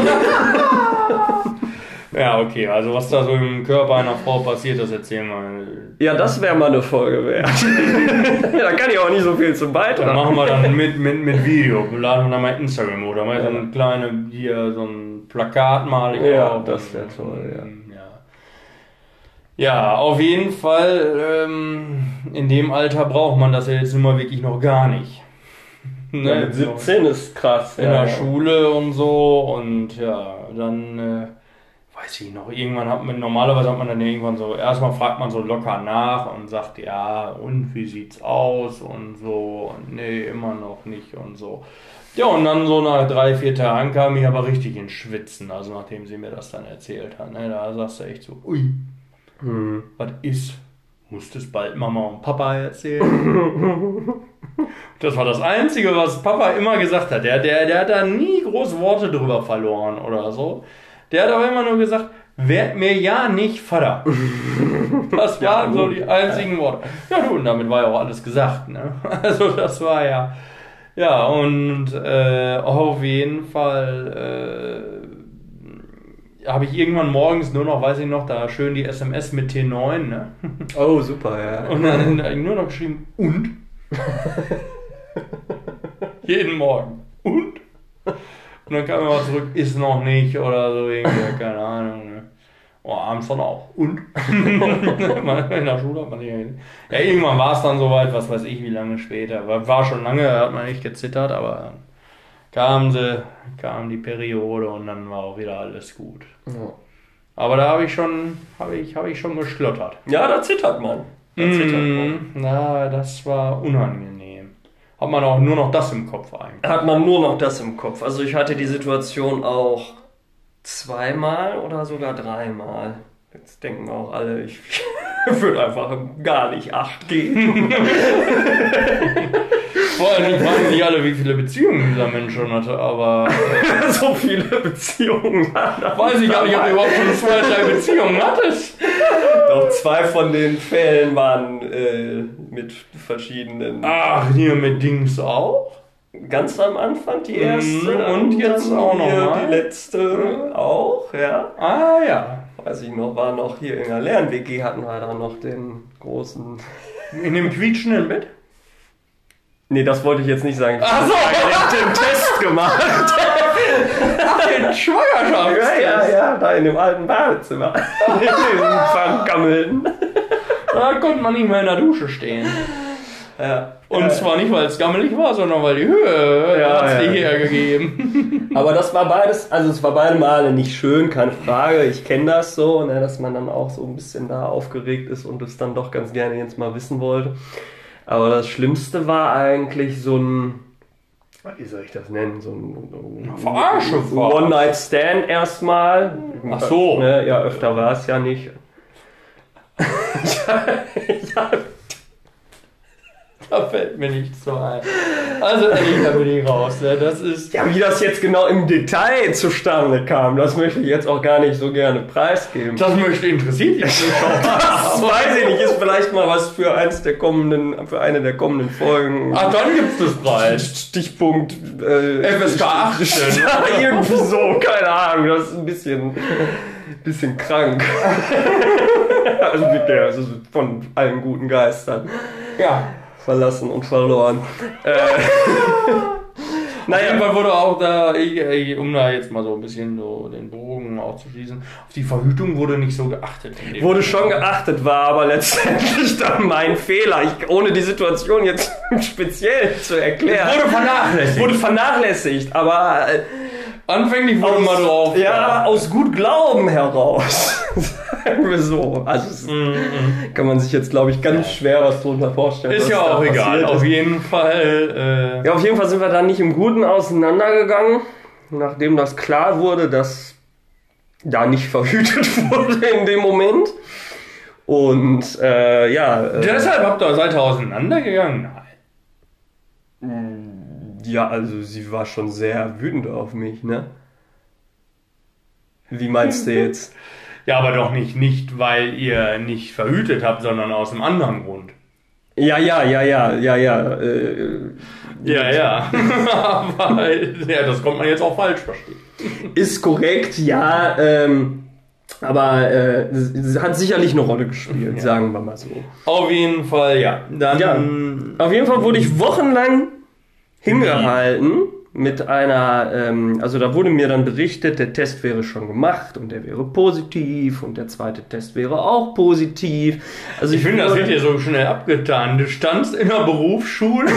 Ja, okay, also was da so im Körper einer Frau passiert, das erzählen wir. Ja, das wäre mal eine Folge wert. da kann ich auch nicht so viel zum Dann Beitrag. machen wir dann mit, mit, mit Video. Wir laden wir dann mal Instagram oder mal so ein kleine, hier, so ein Plakat mal. ich Ja, auch. das wär toll, ja. ja. Ja, auf jeden Fall, ähm, in dem Alter braucht man das ja jetzt nun mal wirklich noch gar nicht. Ne? Ja, mit 17 ist krass. in ja. der Schule und so und ja, dann äh, weiß ich noch, irgendwann hat man, normalerweise hat man dann irgendwann so, erstmal fragt man so locker nach und sagt, ja, und wie sieht's aus und so, und nee, immer noch nicht und so. Ja, und dann so nach drei, vier Tagen kam ich aber richtig ins Schwitzen, also nachdem sie mir das dann erzählt hat, ne, da sagst du echt so, ui, Hm. was ist? Musst es bald Mama und Papa erzählen? Das war das Einzige, was Papa immer gesagt hat. Der, der, der hat da nie große Worte drüber verloren oder so. Der hat aber immer nur gesagt, werd mir ja nicht Vater. Das Ja, waren so gut. die einzigen Worte. Ja, du, und damit war ja auch alles gesagt. Ne? Also das war ja... Ja, und äh, auf jeden Fall äh, habe ich irgendwann morgens nur noch, weiß ich noch, da schön die SMS mit T9, ne? Oh, super, ja. Und dann habe ich nur noch geschrieben, und? Jeden Morgen. Und? Und dann kam immer zurück, ist noch nicht oder so irgendwie, keine Ahnung. Ne? Oh, abends dann auch. Und? in der Schule hat man nicht- Ja, irgendwann war es dann soweit, was weiß ich, wie lange später. War, war schon lange, hat man echt gezittert, aber kam sie, kam die Periode und dann war auch wieder alles gut. Ja. Aber da habe ich schon, habe ich, habe ich schon geschlottert. Ja, da zittert man. Da zittert man. Na, das war unangenehm. Hat man auch nur noch das im Kopf eigentlich. Hat man nur noch das im Kopf. Also ich hatte die Situation auch zweimal oder sogar dreimal. Jetzt denken auch alle, ich würde einfach gar nicht acht geben. Vor allem fragen sich alle, wie viele Beziehungen dieser Mensch schon hatte, aber so viele Beziehungen. weiß ich gar nicht, ob du überhaupt schon zwei, drei Beziehungen hattest. Doch zwei von den Fällen waren äh, mit verschiedenen. Ach, hier mit Dings auch? Ganz am Anfang die erste Mhm, und jetzt dann auch noch die letzte auch, ja. Ah ja. Weiß ich noch, war noch hier in der Lern-WG hatten wir da noch den großen. In dem quietschenden Bett? Nee, das wollte ich jetzt nicht sagen. Ich Ach so. habe den Test gemacht. Ach, den Schwangerschaftstest. Ja, ja, ja, da in dem alten Badezimmer. in dem vergammelten. Da konnte man nicht mehr in der Dusche stehen. Ja. Und Ja. zwar nicht, weil es gammelig war, sondern weil die Höhe Ja, hat ja. die hergegeben. Aber das war beides, also es war beide Male nicht schön, keine Frage. Ich kenne das so, ne, dass man dann auch so ein bisschen da aufgeregt ist und es dann doch ganz gerne jetzt mal wissen wollte. Aber das Schlimmste war eigentlich so ein, wie soll ich das nennen, so ein Verarsche war. One-Night-Stand erstmal. Ach so. Ne, ja, öfter war es ja nicht. ja, Da fällt mir nichts so ein. Also ehrlich, da bin ich raus. Ne? Das ist. Ja, wie das jetzt genau im Detail zustande kam, das möchte ich jetzt auch gar nicht so gerne preisgeben. Das möchte interessiert dich. Das weiß ich nicht, ist vielleicht mal was für eins der kommenden, für eine der kommenden Folgen. Ach, dann gibt's das Preis. Stichpunkt äh, FSK 18. Ja, irgendwie so, keine Ahnung, das ist ein bisschen, bisschen krank. also mit der, also von allen guten Geistern Ja. Verlassen und verloren. Äh, naja, Fall wurde auch da, um da jetzt mal so ein bisschen so den Bogen aufzuschließen, auf die Verhütung wurde nicht so geachtet. wurde schon geachtet, war aber letztendlich dann mein Fehler. Ich, ohne die Situation jetzt speziell zu erklären. Wurde vernachlässigt. wurde vernachlässigt, aber äh, Anfänglich wurde mal drauf. ja, aus gut Glauben heraus. Sagen wir so. Also es Mhm, kann man sich jetzt, glaube ich, ganz schwer was drunter vorstellen. Ist ja auch egal. Auf ist. jeden Fall. Äh, Ja, auf jeden Fall sind wir dann nicht im Guten auseinandergegangen, nachdem das klar wurde, dass da nicht verhütet wurde in dem Moment. Und äh, ja, äh, deshalb habt ihr seid ihr auseinandergegangen? Nein. ja, also sie war schon sehr wütend auf mich, ne? Wie meinst du jetzt? Ja, aber doch nicht, nicht, weil ihr nicht verhütet habt, sondern aus einem anderen Grund. Ja, ja, ja, ja, ja, ja. Äh, Ja, ja. aber ja, das kommt man jetzt auch falsch verstehen. ist korrekt, ja. Ähm, aber äh, hat sicherlich eine Rolle gespielt, Ja. sagen wir mal so. Auf jeden Fall, ja. Dann. Ja. Auf jeden Fall wurde ich wochenlang hingehalten mit einer, ähm, also da wurde mir dann berichtet, der Test wäre schon gemacht und der wäre positiv und der zweite Test wäre auch positiv. Also Ich finde, das wird hier so schnell abgetan. Du standst in der Berufsschule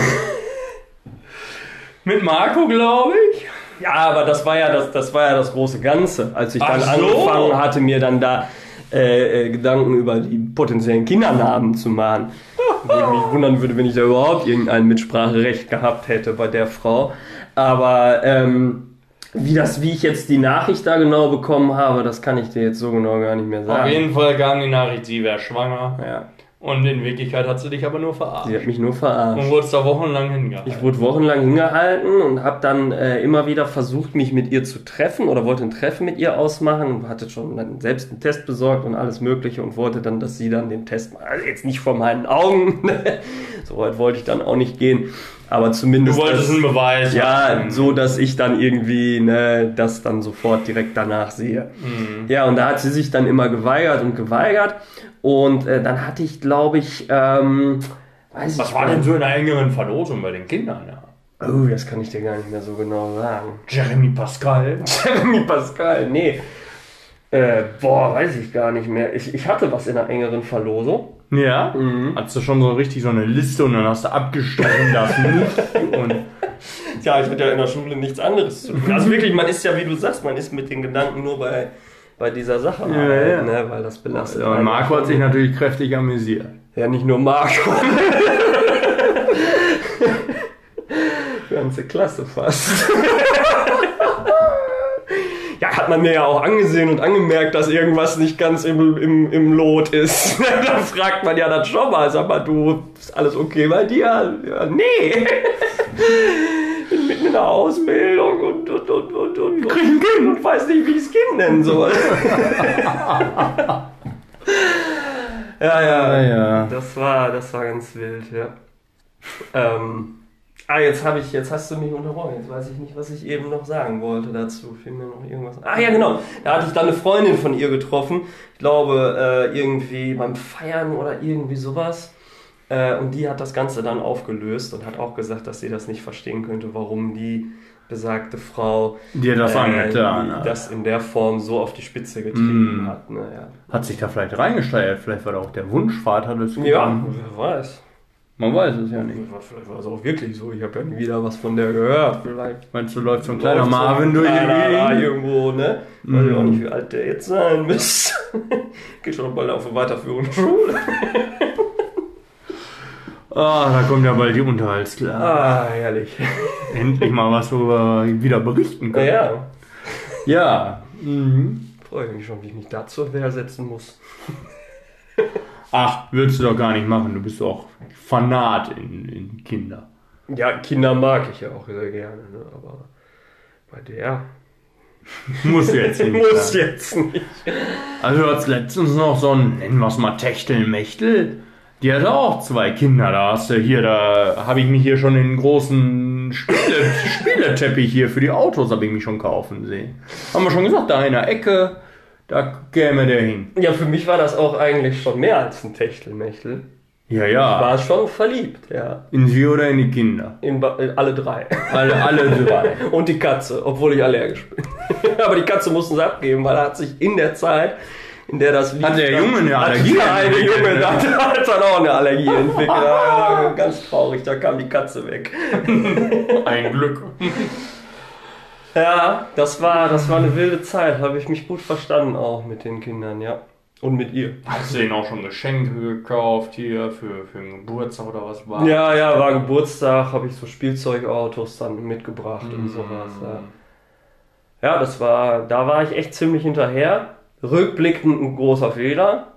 mit Marco, glaube ich. Ja, aber das war ja das, das war ja das große Ganze. Als ich Ach dann so. angefangen hatte, mir dann da äh, äh, Gedanken über die potenziellen Kindernamen zu machen. Wo ich mich wundern würde, wenn ich da überhaupt irgendein Mitspracherecht gehabt hätte bei der Frau. Aber ähm, wie, das, wie ich jetzt die Nachricht da genau bekommen habe, das kann ich dir jetzt so genau gar nicht mehr Auf sagen. jeden Fall kam die Nachricht, sie wäre schwanger. Ja, Und in Wirklichkeit hat sie dich aber nur verarscht. sie hat mich nur verarscht. Und wurdest da wochenlang hingehalten. Ich wurde wochenlang hingehalten und habe dann äh, immer wieder versucht, mich mit ihr zu treffen oder wollte ein Treffen mit ihr ausmachen und hatte schon dann selbst einen Test besorgt und alles Mögliche und wollte dann, dass sie dann den Test macht. Also jetzt nicht vor meinen Augen, so weit wollte ich dann auch nicht gehen, aber zumindest. du wolltest dass- einen Beweis ja, haben. so dass ich dann irgendwie ne, das dann sofort direkt danach sehe. Mhm. Ja, und da hat sie sich dann immer geweigert und geweigert. Und äh, dann hatte ich, glaube ich, ähm, weiß Was ich war denn so in der engeren Verlosung bei den Kindern? Ja. Oh, das kann ich dir gar nicht mehr so genau sagen. Jeremy Pascal. Jeremy Pascal, nee. Äh, boah, weiß ich gar nicht mehr. Ich, ich hatte was in einer engeren Verlosung. Ja. Mhm. Hattest du schon so richtig so eine Liste und dann hast du abgestrichen das nicht. Und Ja, ich hatte ja in der Schule nichts anderes zu tun. Also wirklich, man ist ja, wie du sagst, man ist mit den Gedanken nur bei bei dieser Sache, Ja, halt, ja. Ne? weil das belastet. Ja, und Marco hat sich natürlich kräftig amüsiert. Ja, nicht nur Marco. Ganze Klasse fast. Ja, man mir ja auch angesehen und angemerkt, dass irgendwas nicht ganz im, im, im Lot ist. da fragt man ja dann schon mal, sag mal, du, ist alles okay bei dir? Ja, nee. Bin mitten in der Ausbildung und, und, und, und, und, ein Kind und weiß nicht, wie ich das Kind nennen soll. ja, ja, ja. das war, das war ganz wild, ja. Ähm, ah, jetzt habe ich, jetzt hast du mich unterbrochen. Jetzt weiß ich nicht, was ich eben noch sagen wollte dazu. Fiel mir noch irgendwas. Ah ja, genau. Da hatte ich dann eine Freundin von ihr getroffen. Ich glaube, äh, irgendwie beim Feiern oder irgendwie sowas. Äh, und die hat das Ganze dann aufgelöst und hat auch gesagt, dass sie das nicht verstehen könnte, warum die besagte Frau Dir das angetan die hat. das in der Form so auf die Spitze getrieben Mm. hat. Ne, ja. Hat sich da vielleicht reingesteigert? Vielleicht war da auch der Wunschvater des ja, wer weiß. Man weiß es ja nicht. Vielleicht war es auch wirklich so. Ich habe ja nie wieder was von der gehört. Vielleicht Meinst du, läuft so ein kleiner Marvin durch die irgendwo, ne? Weiß ich auch nicht, wie alt der jetzt sein müsste. Geht schon bald auf eine weiterführende Schule. Ah, da kommt ja bald die Unterhaltsklage. Ah, herrlich. Endlich mal was, worüber wir wieder berichten können. Naja, Ja. Mhm. freue ich mich schon, wie ich mich da zur Wehr setzen muss. Ach, würdest du doch gar nicht machen. Du bist doch Fanat in, in Kinder. Ja, Kinder mag ich ja auch sehr gerne, ne? aber bei der Muss jetzt nicht. muss sein. jetzt nicht. Also du hattest letztens noch so ein, nennen wir es mal Techtelmechtel. Die hatte auch zwei Kinder. Da hast du hier, da habe ich mich hier schon den großen Spiele, Spieleteppich hier für die Autos habe ich mich schon kaufen sehen. Haben wir schon gesagt, da in der Ecke, da käme der hin. Ja, für mich war das auch eigentlich schon mehr als ein Techtelmechtel. Ja, Ich ja. war schon verliebt, ja. In sie oder in die Kinder? In in alle drei. Alle, alle drei. Und die Katze, obwohl ich allergisch bin. Aber die Katze mussten sie abgeben, weil er hat sich in der Zeit, in der das lief... Hat der Junge eine hat Allergie Der eine entwickelt, Junge, ne? der hat, hat dann auch eine Allergie entwickelt. Ja, ganz traurig, da kam die Katze weg. Ein Glück. Ja, das war, das war eine wilde Zeit. Habe ich mich gut verstanden auch mit den Kindern, ja. Und mit ihr. Hast du denen auch schon Geschenke gekauft hier für, für einen Geburtstag oder was war? Ja, ja, war Geburtstag, habe ich so Spielzeugautos dann mitgebracht und sowas. Ja. ja, das war, da war ich echt ziemlich hinterher. Rückblickend ein großer Fehler.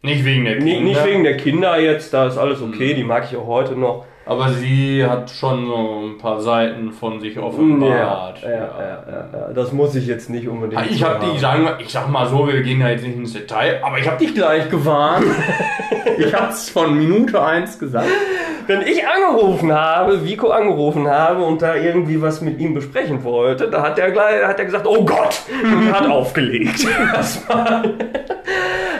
Nicht wegen der Nicht, nicht wegen der Kinder jetzt, da ist alles okay, die mag ich auch heute noch. Aber sie hat schon so ein paar Seiten von sich offenbart. ja, ja, ja, ja, das muss ich jetzt nicht unbedingt. Ah, Ich hab haben. dich, sagen wir, ich sag mal so, wir gehen da jetzt nicht ins Detail, aber ich hab dich gleich gewarnt. ich hab's von Minute eins gesagt. Wenn ich angerufen habe, Vico angerufen habe und da irgendwie was mit ihm besprechen wollte, da hat er gleich, hat er gesagt, oh Gott, und hat aufgelegt.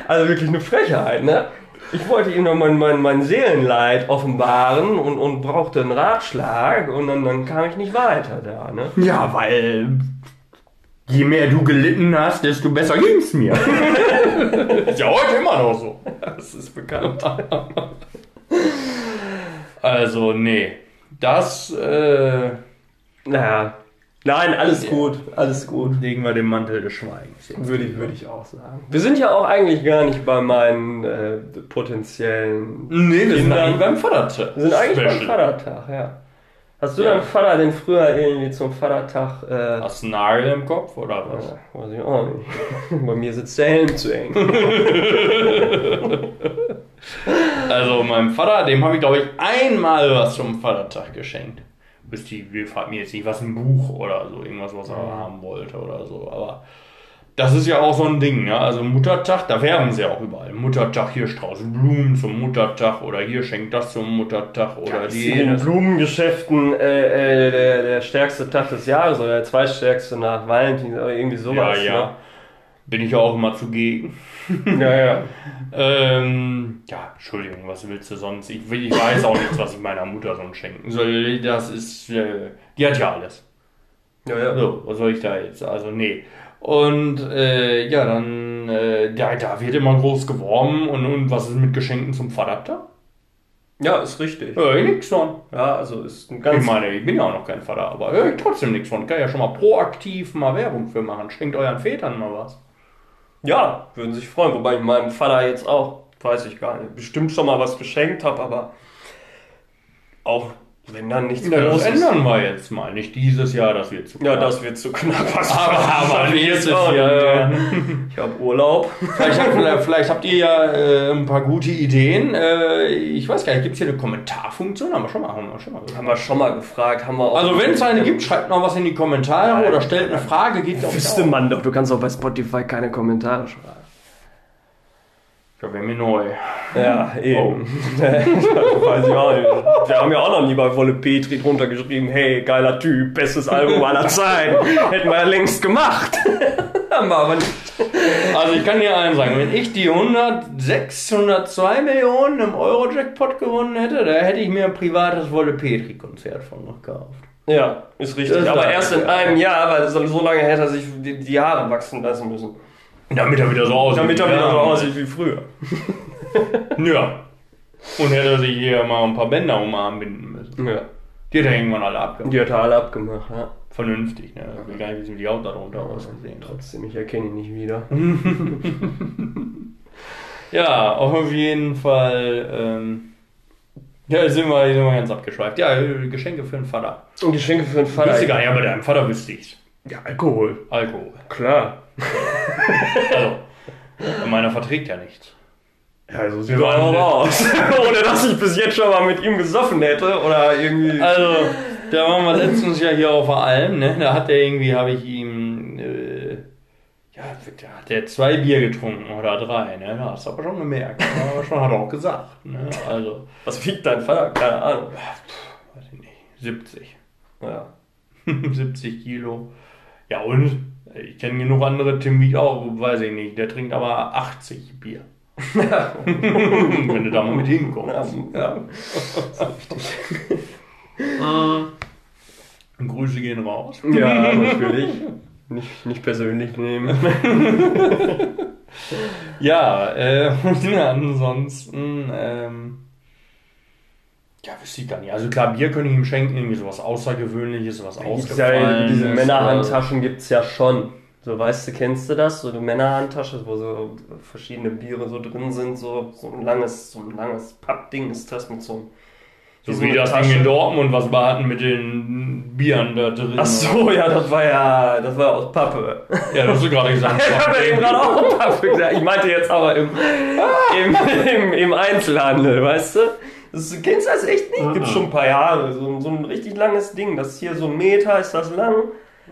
Also wirklich eine Frechheit, ne? Ich wollte ihm noch mein, mein, mein Seelenleid offenbaren und, und brauchte einen Ratschlag und dann, dann kam ich nicht weiter da, ne? Ja, weil je mehr du gelitten hast, desto besser ging's mir. ist ja heute immer noch so. Das ist bekannt. Also, nee. Das, äh, Naja, nein, alles gut, alles gut. legen wir den Mantel des Schweigens. Würde ich, würde ich auch sagen. Wir sind ja auch eigentlich gar nicht bei meinen äh, potenziellen. Nee, wir sind Kinder- eigentlich beim Vatertag. Wir sind eigentlich beim Special. Vatertag, ja. Hast du Ja. deinen Vater denn früher irgendwie zum Vatertag. Äh, Hast du einen Nagel im Kopf oder was? ja, weiß ich auch nicht. bei mir sitzt der Helm zu eng. Also meinem Vater, dem habe ich glaube ich einmal was zum Vatertag geschenkt. Bis die, wir fragten mir jetzt nicht, was ein Buch oder so, irgendwas, was er haben wollte oder so. Aber das ist ja auch so ein Ding, ja. Also Muttertag, da werben sie ja auch überall. Muttertag, hier Strauß Blumen zum Muttertag oder hier schenkt das zum Muttertag oder die. in den Blumengeschäften äh, äh, der, der stärkste Tag des Jahres oder der zweitstärkste nach Valentin oder irgendwie Ja, sowas. ja. Bin ich ja auch immer zugegen. Ja, ja. Ähm, ja, Entschuldigung, was willst du sonst? Ich, will- ich weiß auch nichts, was ich meiner Mutter sonst schenken soll. Das ist, äh, die hat ja alles. ja, ja. So, was soll ich da jetzt? Also, nee. Und, äh, ja, dann, äh, da, da wird immer groß geworben. Und, und was ist mit Geschenken zum Vatertag? Ja, ist richtig. Hör ich nichts von. Ja, also ist ein Ich ganz. meine, ich bin ja auch noch kein Vater, aber höre ich trotzdem nichts von. Kann ja schon mal proaktiv mal Werbung für machen. Schenkt euren Vätern mal was. Ja, würden sich freuen. Wobei ich meinem Vater jetzt auch, weiß ich gar nicht, bestimmt schon mal was geschenkt habe, aber auch wenn dann nichts Ja, das ändern wir jetzt mal. Nicht dieses Jahr, das wird zu Ja, knapp. das wird zu knapp. Was Aber, aber nächstes. Jahr. Ich habe Urlaub. Vielleicht, habt- vielleicht habt ihr ja äh, ein paar gute Ideen. Äh, ich weiß gar nicht, gibt es hier eine Kommentarfunktion? Haben wir schon mal. Haben wir schon mal. Haben wir schon mal gefragt, haben wir auch. Also wenn es eine gibt, schreibt noch was in die Kommentare oder stellt eine Frage. Geht Wüsste man doch, du kannst auch bei Spotify keine Kommentare schreiben. Ja, wäre mir neu. Ja, eben. Weiß ich auch nicht. Wir haben ja auch noch nie bei Wolle Petri drunter geschrieben, hey, geiler Typ, bestes Album aller Zeiten. Hätten wir ja längst gemacht. haben wir aber nicht. Also ich kann dir eins sagen, wenn ich die 100, 602 Millionen im Euro-Jackpot gewonnen hätte, da hätte ich mir ein privates Wolle Petri-Konzert von noch gekauft. Ja, ist richtig. Das aber erst in einem Jahr, weil so, so lange hätte er sich die, die Haare wachsen lassen müssen. Damit er wieder so aussieht. Damit er wieder so Ja. aussieht wie früher. Ja. Und hätte sich hier mal ein paar Bänder um den Arm binden müssen. Ja. Die hat er irgendwann alle abgemacht. Die hat er alle abgemacht, ja. Vernünftig, ne? Ich will gar nicht wissen, wie die Haut darunter ausgesehen hat. Trotzdem, ich erkenne ihn nicht wieder. Ja, auf jeden Fall. Ähm, ja, sind wir, sind wir ganz abgeschweift. Ja, Geschenke für den Vater. Und Geschenke für den Vater. Wüsste gar nicht, aber deinem Vater wüsste ich's. Ja, Alkohol. Alkohol. Klar. Also, meiner verträgt ja nichts. Ja, so sieht er waren auch aus. Ohne dass ich bis jetzt schon mal mit ihm gesoffen hätte oder irgendwie. Also, da waren wir letztens ja hier auf der Alm, ne? Da hat er irgendwie, habe ich ihm, äh, ja, da hat er zwei Bier getrunken oder drei, ne? Da hast du aber schon gemerkt. Aber schon hat er auch gesagt, ne? Also, Was wiegt dein Vater? Keine Ahnung. weiß ich nicht, 70. Ja. 70 Kilo. Ja, und? Ich kenne genug andere, Tim wiegt auch, weiß ich nicht. Der trinkt aber 80 Bier. Wenn du da mal mit hinkommst. Ja. Und Grüße gehen raus. ja, natürlich. Nicht, nicht persönlich nehmen. Ja, äh, ansonsten, ähm, ja, wüsste ich gar nicht. Also klar, Bier könnte ich ihm schenken, irgendwie sowas Außergewöhnliches, was Gibt's ja, ausgefallen diese ist, Männerhandtaschen gibt's ja schon. So, weißt du, kennst du das? So eine Männerhandtasche, wo so verschiedene Biere so drin sind, so, so ein langes, so ein langes Pappding ist das mit so einem. So so wie das Tasche. Ding in Dortmund, was wir hatten mit den Bieren da drin. Ach so, ja, das war ja, das war aus Pappe. Ja, das hast du gerade gesagt. Ich habe ja eben gerade auch Pappe gesagt. Ich meinte jetzt aber im, im, im, im Einzelhandel, weißt du? Das, du kennst das echt nicht? Gibt schon ein paar Jahre. So, ein- so ein richtig langes Ding. Das ist hier so ein Meter, ist das lang.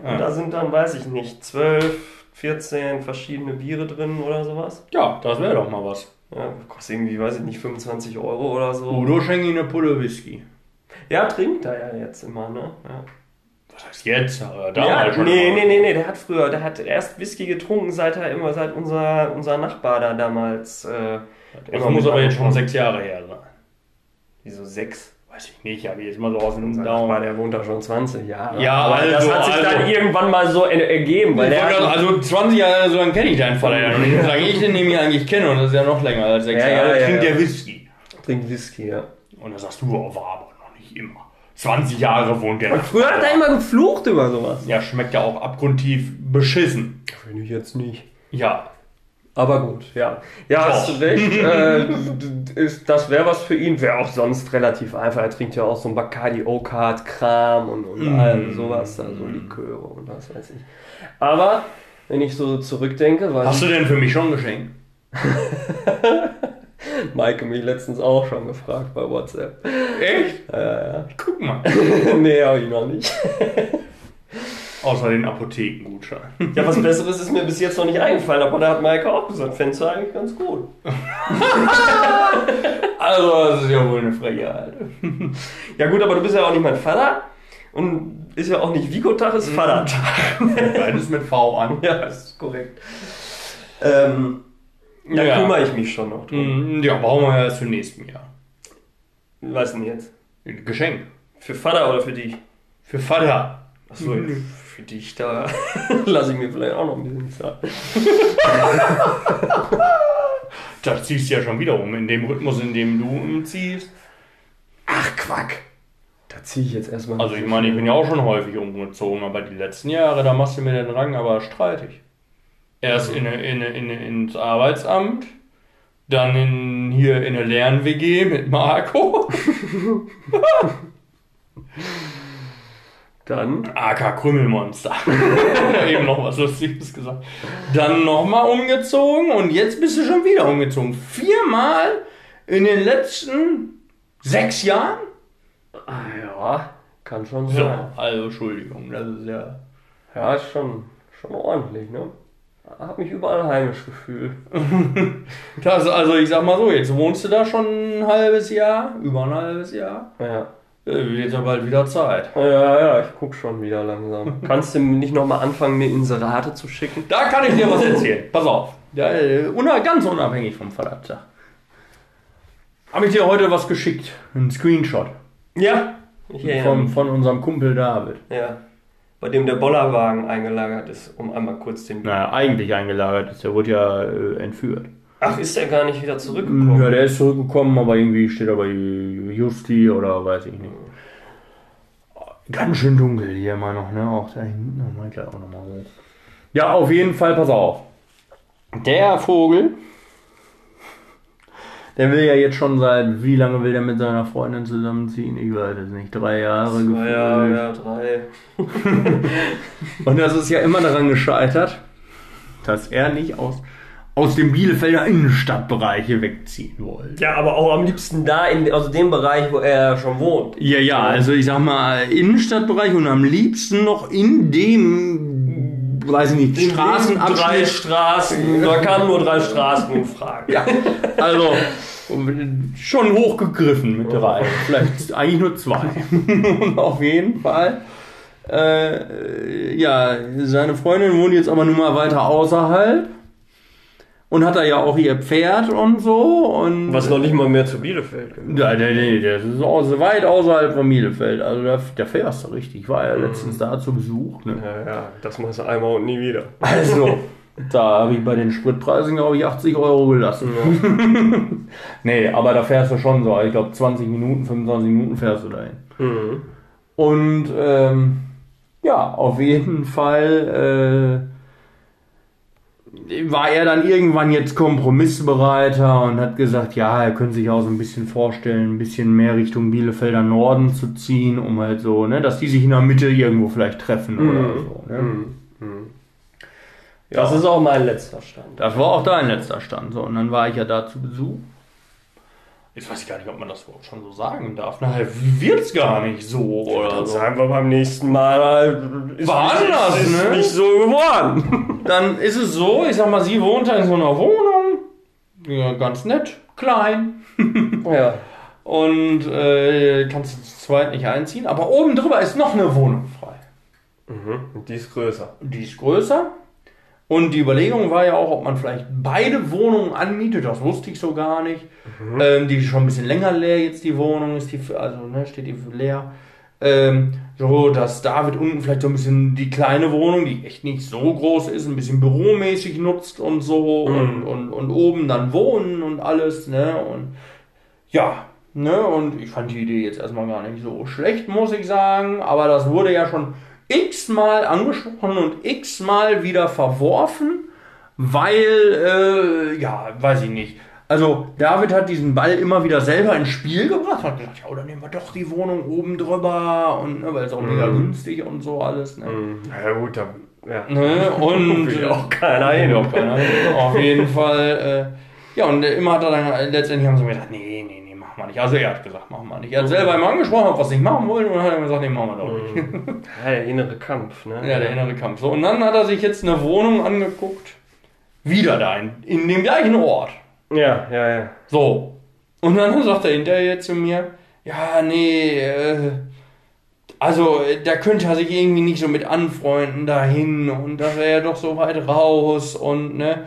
Und da sind dann, weiß ich nicht, 12, 14 verschiedene Biere drin oder sowas. Ja, das wäre doch mal was. Ja, kostet irgendwie, weiß ich nicht, 25 Euro oder so. Udo schenkt ihm eine Pulle Whisky. Ja, trinkt er ja jetzt immer, ne? Ja. Was heißt jetzt? Aber Ja, damals schon. nee, nee, nee, nee, der hat früher, der hat erst Whisky getrunken, seit er immer, seit unser, unser Nachbar da damals, äh, Das muss aber jetzt schon sechs Jahre her sein. Wieso sechs? Weiß ich nicht, ich jetzt mal so aus dem Daumen. der wohnt da schon 20 Jahre. Ja, aber das also, hat sich dann also- irgendwann mal so er- ergeben, weil der hat, also 20 Jahre so lange kenne ich deinen Vater ja noch nicht. Solange ich den nämlich eigentlich kenne, und das ist ja noch länger als sechs Ja, ja, Jahre, ja, trinkt ja. der Whisky. trinkt Whisky, ja. Und da sagst du, oh, war aber noch nicht immer. 20 Jahre wohnt der. Und früher hat er immer geflucht über sowas. Ja, schmeckt ja auch abgrundtief beschissen. Finde ich jetzt nicht. Ja. Aber gut, ja. Ja, hast du recht. äh, ist, das wäre was für ihn. Wäre auch sonst relativ einfach. Er trinkt ja auch so ein Bacardi Oakard Kram und, und all sowas, da so Liköre und was weiß ich. Aber wenn ich so zurückdenke, weil Hast du denn für mich schon geschenkt? Maike mich letztens auch schon gefragt bei WhatsApp. Echt? Ja, ja. Guck mal. nee, habe ich noch nicht. Außer den Apothekengutschein. Ja, was Besseres ist mir bis jetzt noch nicht eingefallen, aber da hat Maike auch gesagt, fändest du eigentlich ganz gut. Also, das ist ja wohl eine Frechheit. Ja gut, aber du bist ja auch nicht mein Vater und ist ja auch nicht Vico-Tag, ist Vatertag. Beides mit V an. Ja, das ist korrekt. Ähm, da Ja. kümmere ich mich schon noch drum. Mm, Ja, brauchen wir ja erst für nächsten Jahr. Was denn jetzt? Ein Geschenk. Für Vater oder für dich? Für Vater. Achso, für dich, da lasse ich mir vielleicht auch noch ein bisschen Zeit. Da ziehst du ja schon wieder um, in dem Rhythmus, in dem du umziehst. Ach, Quack. Da ziehe ich jetzt erstmal. Also ich meine, ich bin ja auch schon häufig umgezogen, aber die letzten Jahre, da machst du mir den Rang aber streitig. Erst in, in, in, ins Arbeitsamt, dann in, hier in eine Lern-WG mit Marco. Dann. AK Krümmelmonster. Eben noch was Lustiges gesagt. Dann nochmal umgezogen und jetzt bist du schon wieder umgezogen. Viermal in den letzten sechs Jahren? Ah, ja, kann schon So, sein. also Entschuldigung, das ist ja. Ja, ist schon, schon ordentlich, ne? Hab mich überall heimisch gefühlt. Das, also ich sag mal so, jetzt wohnst du da schon ein halbes Jahr, über ein halbes Jahr. Ja. Äh, Wird ja bald wieder Zeit. Ja, ja, ich guck schon wieder langsam. Kannst du nicht nochmal anfangen, mir Inserate zu schicken? Da kann ich dir was erzählen. Pass auf. Ja, äh, una- ganz unabhängig vom Vatertag. Habe ich dir heute was geschickt. Ein Screenshot. Ja. Von, von unserem Kumpel David. Ja. Bei dem der Bollerwagen eingelagert ist, um einmal kurz den. Naja, eigentlich eingelagert ist. Der wurde ja äh, entführt. Ach, ist der gar nicht wieder zurückgekommen? Ja, der ist zurückgekommen, aber irgendwie steht er bei Justi oder weiß ich nicht. Ganz schön dunkel hier immer noch, ne? Auch da hinten. Mein Gott, auch nochmal hoch. Ja, auf jeden Fall, pass auf. Der Vogel, der will ja jetzt schon seit, wie lange will der mit seiner Freundin zusammenziehen? Ich weiß es nicht, drei Jahre Ja, ja, gefühlt. ja, drei. Und das ist ja immer daran gescheitert, dass er nicht aus, aus dem Bielefelder Innenstadtbereich hier wegziehen wollte. Ja, aber auch am liebsten da, in, also dem Bereich, wo er schon wohnt. Ja, ja, also ich sag mal, Innenstadtbereich und am liebsten noch in dem, weiß ich nicht, Drei Straßenabschnitt. Straßen, da kamen nur drei Straßen in Frage. Ja, also schon hochgegriffen mit drei. Vielleicht eigentlich nur zwei. und auf jeden Fall. Äh, ja, seine Freundin wohnt jetzt aber nun mal weiter außerhalb. Und hat da ja auch ihr Pferd und so. Und Was noch nicht mal mehr zu Bielefeld gehört. Ja, nee, nee, das ist aus, weit außerhalb von Bielefeld. Also da, da fährst du richtig. Ich war ja letztens da zu Besuch. Ne? Ja, ja, das machst du einmal und nie wieder. Also, da habe ich bei den Spritpreisen, glaube ich, 80 Euro gelassen. nee, aber da fährst du schon so. Ich glaube, 20 Minuten, 25 Minuten fährst du dahin. Mhm. Und ähm, ja, auf jeden Fall äh, war er dann irgendwann jetzt kompromissbereiter und hat gesagt, ja, er könnte sich auch so ein bisschen vorstellen, ein bisschen mehr Richtung Bielefelder Norden zu ziehen, um halt so, ne, dass die sich in der Mitte irgendwo vielleicht treffen oder so. Ne? Mhm. Mhm. Das ist auch mein letzter Stand. Das war auch dein letzter Stand. So, und dann war ich ja da zu Besuch. Jetzt weiß ich gar nicht, ob man das überhaupt schon so sagen darf. Nachher wird's gar nicht so oder Dann so. sagen wir beim nächsten Mal, äh, ist, War anders, ist, ist ne? nicht so geworden. Dann ist es so, ich sag mal, sie wohnt da in so einer Wohnung. Ja, ganz nett, klein. ja. Und äh, kannst du zu zweit nicht einziehen. Aber oben drüber ist noch eine Wohnung frei. Mhm. Und die ist größer. Die ist größer. Und die Überlegung war ja auch, ob man vielleicht beide Wohnungen anmietet. Das wusste ich so gar nicht. Ähm, die ist schon ein bisschen länger leer jetzt, die Wohnung. Ist die, für- also ne, steht die für leer. Ähm, so, dass David unten vielleicht so ein bisschen die kleine Wohnung, die echt nicht so groß ist, ein bisschen büromäßig nutzt und so. Und, und, und oben dann wohnen und alles. Ne? Und ja, ne? Und ich fand die Idee jetzt erstmal gar nicht so schlecht, muss ich sagen. Aber das wurde ja schon x-mal angesprochen und x-mal wieder verworfen, weil, äh, ja, weiß ich nicht. Also, David hat diesen Ball immer wieder selber ins Spiel gebracht, hat gesagt, ja, dann nehmen wir doch die Wohnung oben drüber und, ne, weil es auch mega günstig und so alles, ne. Ja gut, da ja. ne? Und, will auch keiner hin. Auf jeden Fall, äh, ja, und immer hat er dann, letztendlich haben sie mir gesagt, nee, nee, nee, machen wir nicht. Also, er hat gesagt, machen wir nicht. Er hat selber immer angesprochen, ob wir es nicht machen wollen, und dann hat er gesagt, nee, machen wir doch nicht. Ja, der innere Kampf, ne? Ja, der innere Kampf. So, und dann hat er sich jetzt eine Wohnung angeguckt. Wieder da, in, in dem gleichen Ort. Ja, ja, ja. So. Und dann sagt er hinterher zu mir, ja, nee, äh, also äh, da könnte er sich irgendwie nicht so mit anfreunden dahin und da wäre er doch so weit raus und ne.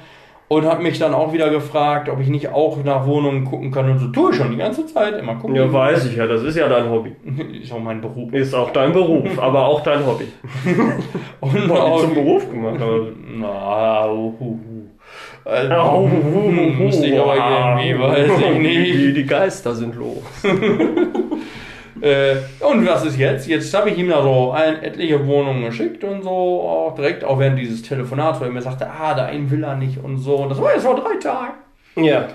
Und hat mich dann auch wieder gefragt, ob ich nicht auch nach Wohnungen gucken kann und so. Tue ich schon die ganze Zeit, immer gucken. Ja, weiß ich ja, das ist ja dein Hobby. Ist auch mein Beruf. Ist auch dein Beruf, aber auch dein Hobby. Und auch, zum Beruf gemacht. Na, uhuhu. Also, Oh, musste ich aber irgendwie, weiß ich Die, nicht. die Geister sind los. Äh, und was ist jetzt? Jetzt habe ich ihm da so ein, etliche Wohnungen geschickt und so, auch direkt, auch während dieses Telefonats, wo er mir sagte, ah, da einen will er nicht und so. Und das war jetzt vor drei Tagen. Ja.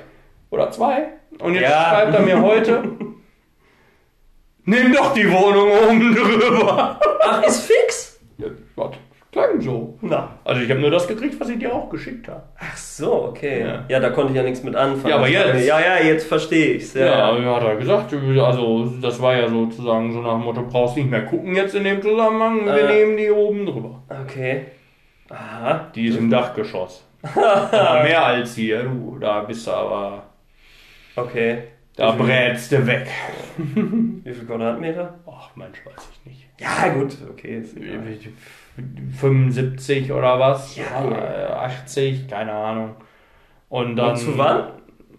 Oder zwei. Und jetzt Ja. schreibt er mir heute, nimm doch die Wohnung oben drüber. Ach, ist fix? Ja, was? Klang so. Na. Also ich habe nur das gekriegt, was ich dir auch geschickt habe. Ach so, okay. Ja. Ja, da konnte ich ja nichts mit anfangen. Ja, aber jetzt. Ja, ja, jetzt verstehe ich's. Ja, Ja. ja, hat er gesagt. Also das war ja sozusagen so nach dem Motto, brauchst nicht mehr gucken jetzt in dem Zusammenhang, wir Äh. nehmen die oben drüber. Okay. Aha. Die ist im Dachgeschoss. aber mehr als hier, du, da bist du aber, Okay. da brätst du weg. Wie viel Quadratmeter? Ach Mensch, weiß ich nicht. Ja, gut. Okay. Ist egal. 75 oder was? Ja, Äh, 80, keine Ahnung. Und dann. Und zu wann?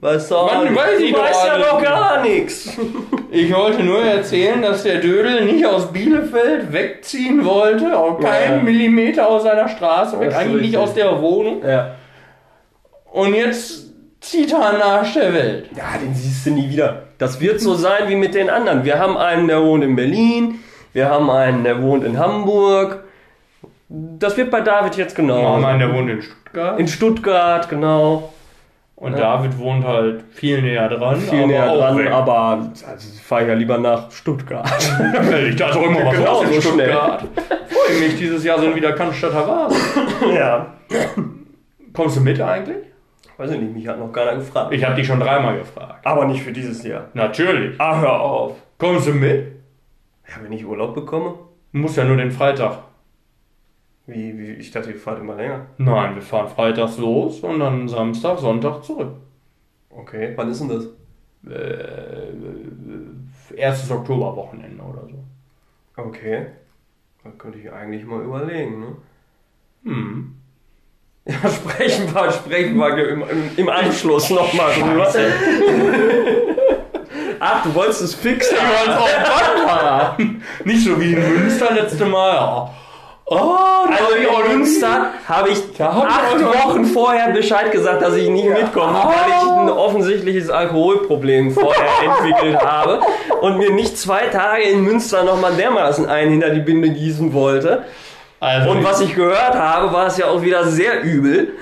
Weißt du, Mann, weiß ich du weißt ja noch nicht. gar nichts. Ich wollte nur erzählen, dass der Dödel nicht aus Bielefeld wegziehen wollte, auch keinen Ja. Millimeter aus seiner Straße weg, eigentlich nicht richtig. aus der Wohnung. Ja. Und jetzt zieht er Arsch der Welt. Ja, den siehst du nie wieder. Das wird so sein wie mit den anderen. Wir haben einen, der wohnt in Berlin. Wir haben einen, der wohnt in Hamburg. Das wird bei David jetzt Oh, genau. Mann, der wohnt in Stuttgart. In Stuttgart, genau. Und Ja. David wohnt halt viel näher dran. Viel aber näher dran, weg. aber also, ich fahre ja lieber nach Stuttgart. ich dachte auch immer was Genau so. Stuttgart. Freue mich, dieses Jahr sind wieder Cannstatter Vasen. ja. Kommst du mit eigentlich? Weiß ich nicht, mich hat noch keiner gefragt. Ich habe dich schon dreimal gefragt. Aber nicht für dieses Jahr. Natürlich. Ah, hör auf. Kommst du mit? Ja, wenn ich Urlaub bekomme? Du musst ja nur den Freitag. Wie, wie, ich dachte, ihr fahrt immer länger. Nein, wir fahren freitags los und dann Samstag, Sonntag zurück. Okay, wann ist denn das? Äh, erstes Oktoberwochenende oder so. Okay. Da könnte ich eigentlich mal überlegen, ne? Hm. Ja, sprechen wir, sprechen wir im, im, im Anschluss nochmal drüber. Ach, du wolltest es fix Ich wollte auch. Nicht so wie in Münster letzte Mal. Oh, oh Also in Münster habe ich ich acht Wochen vorher Bescheid gesagt, dass ich nicht mitkomme, weil ich ein offensichtliches Alkoholproblem vorher entwickelt habe und mir nicht zwei Tage in Münster nochmal dermaßen einen hinter die Binde gießen wollte. Also Und was ich gehört habe, war es ja auch wieder sehr übel.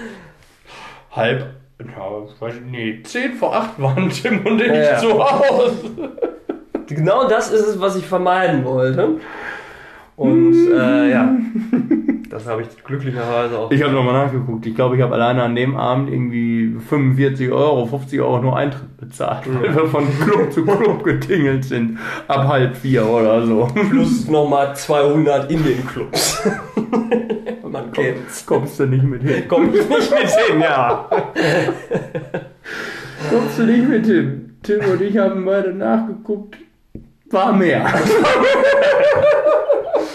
halb, ja, ich weiß nicht, nee, 10 vor 8 waren Tim und ich Ja. zu Hause. Genau das ist es, was ich vermeiden wollte. Und äh, ja, das habe ich glücklicherweise auch. Ich habe nochmal nachgeguckt. Ich glaube, ich habe alleine an dem Abend irgendwie 45 Euro, 50 Euro nur Eintritt bezahlt, weil wir von Club zu Club getingelt sind. Ab halb vier oder so. Plus nochmal 200 in den Clubs. Man kennt's. Kommst du nicht mit hin? Komm ich nicht mit hin, ja. Kommst du nicht mit hin? Tim und ich haben beide nachgeguckt. War mehr.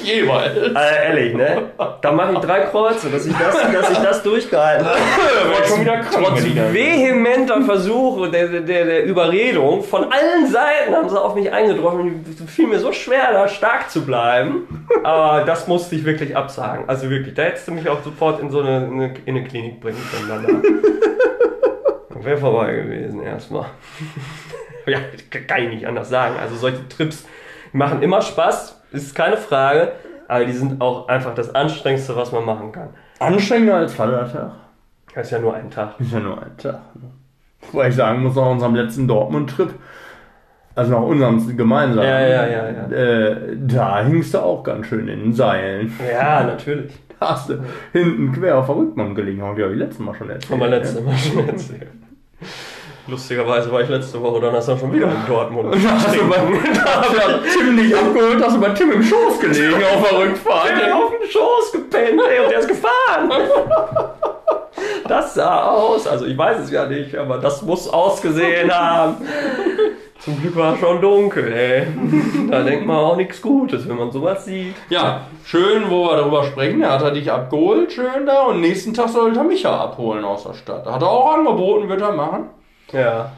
Jeweils. Also ehrlich, ne? Da mache ich drei Kreuze, dass ich das, dass ich das durchgehalten habe. War schon wieder krank. Trotz Berliner. vehementer Versuche der, der, der Überredung von allen Seiten haben sie auf mich eingedroschen. Es fiel mir so schwer, da stark zu bleiben. Aber das musste ich wirklich absagen. Also wirklich, da hättest du mich auch sofort in so eine, eine, in eine Klinik bringen können danach. Wäre vorbei gewesen erstmal. ja, kann ich nicht anders sagen. Also solche Trips machen immer Spaß, ist keine Frage. Aber die sind auch einfach das Anstrengendste, was man machen kann. Anstrengender als Vatertag. Das ist ja nur ein Tag. Ist ja nur ein Tag. Ne? Wobei ich sagen muss, nach unserem letzten Dortmund-Trip, also nach unserem gemeinsamen, Ja, ja, ja, ja. Äh, da hingst du auch ganz schön in den Seilen. Ja, natürlich. Da hast du hinten quer auf der Rückbank gelegen, habe ich ja letztes Mal schon erzählt. Haben wir letzte Mal schon erzählt. Lustigerweise war ich letzte Woche Donnerstag schon wieder in Dortmund. Da hast du bei, da du Tim nicht abgeholt, hast du bei Tim im Schoß gelegen auf der Rückfahrt. Bin auf dem Schoß gepennt, ey, und der ist gefahren. Das sah aus, also ich weiß es ja nicht, aber das muss ausgesehen haben. Zum Glück war es schon dunkel, ey. Da denkt man auch nichts Gutes, wenn man sowas sieht. Ja, schön, wo wir darüber sprechen. Er hat er dich abgeholt, schön da. Und nächsten Tag sollte er Micha abholen aus der Stadt. Hat er auch angeboten, wird er machen. Ja.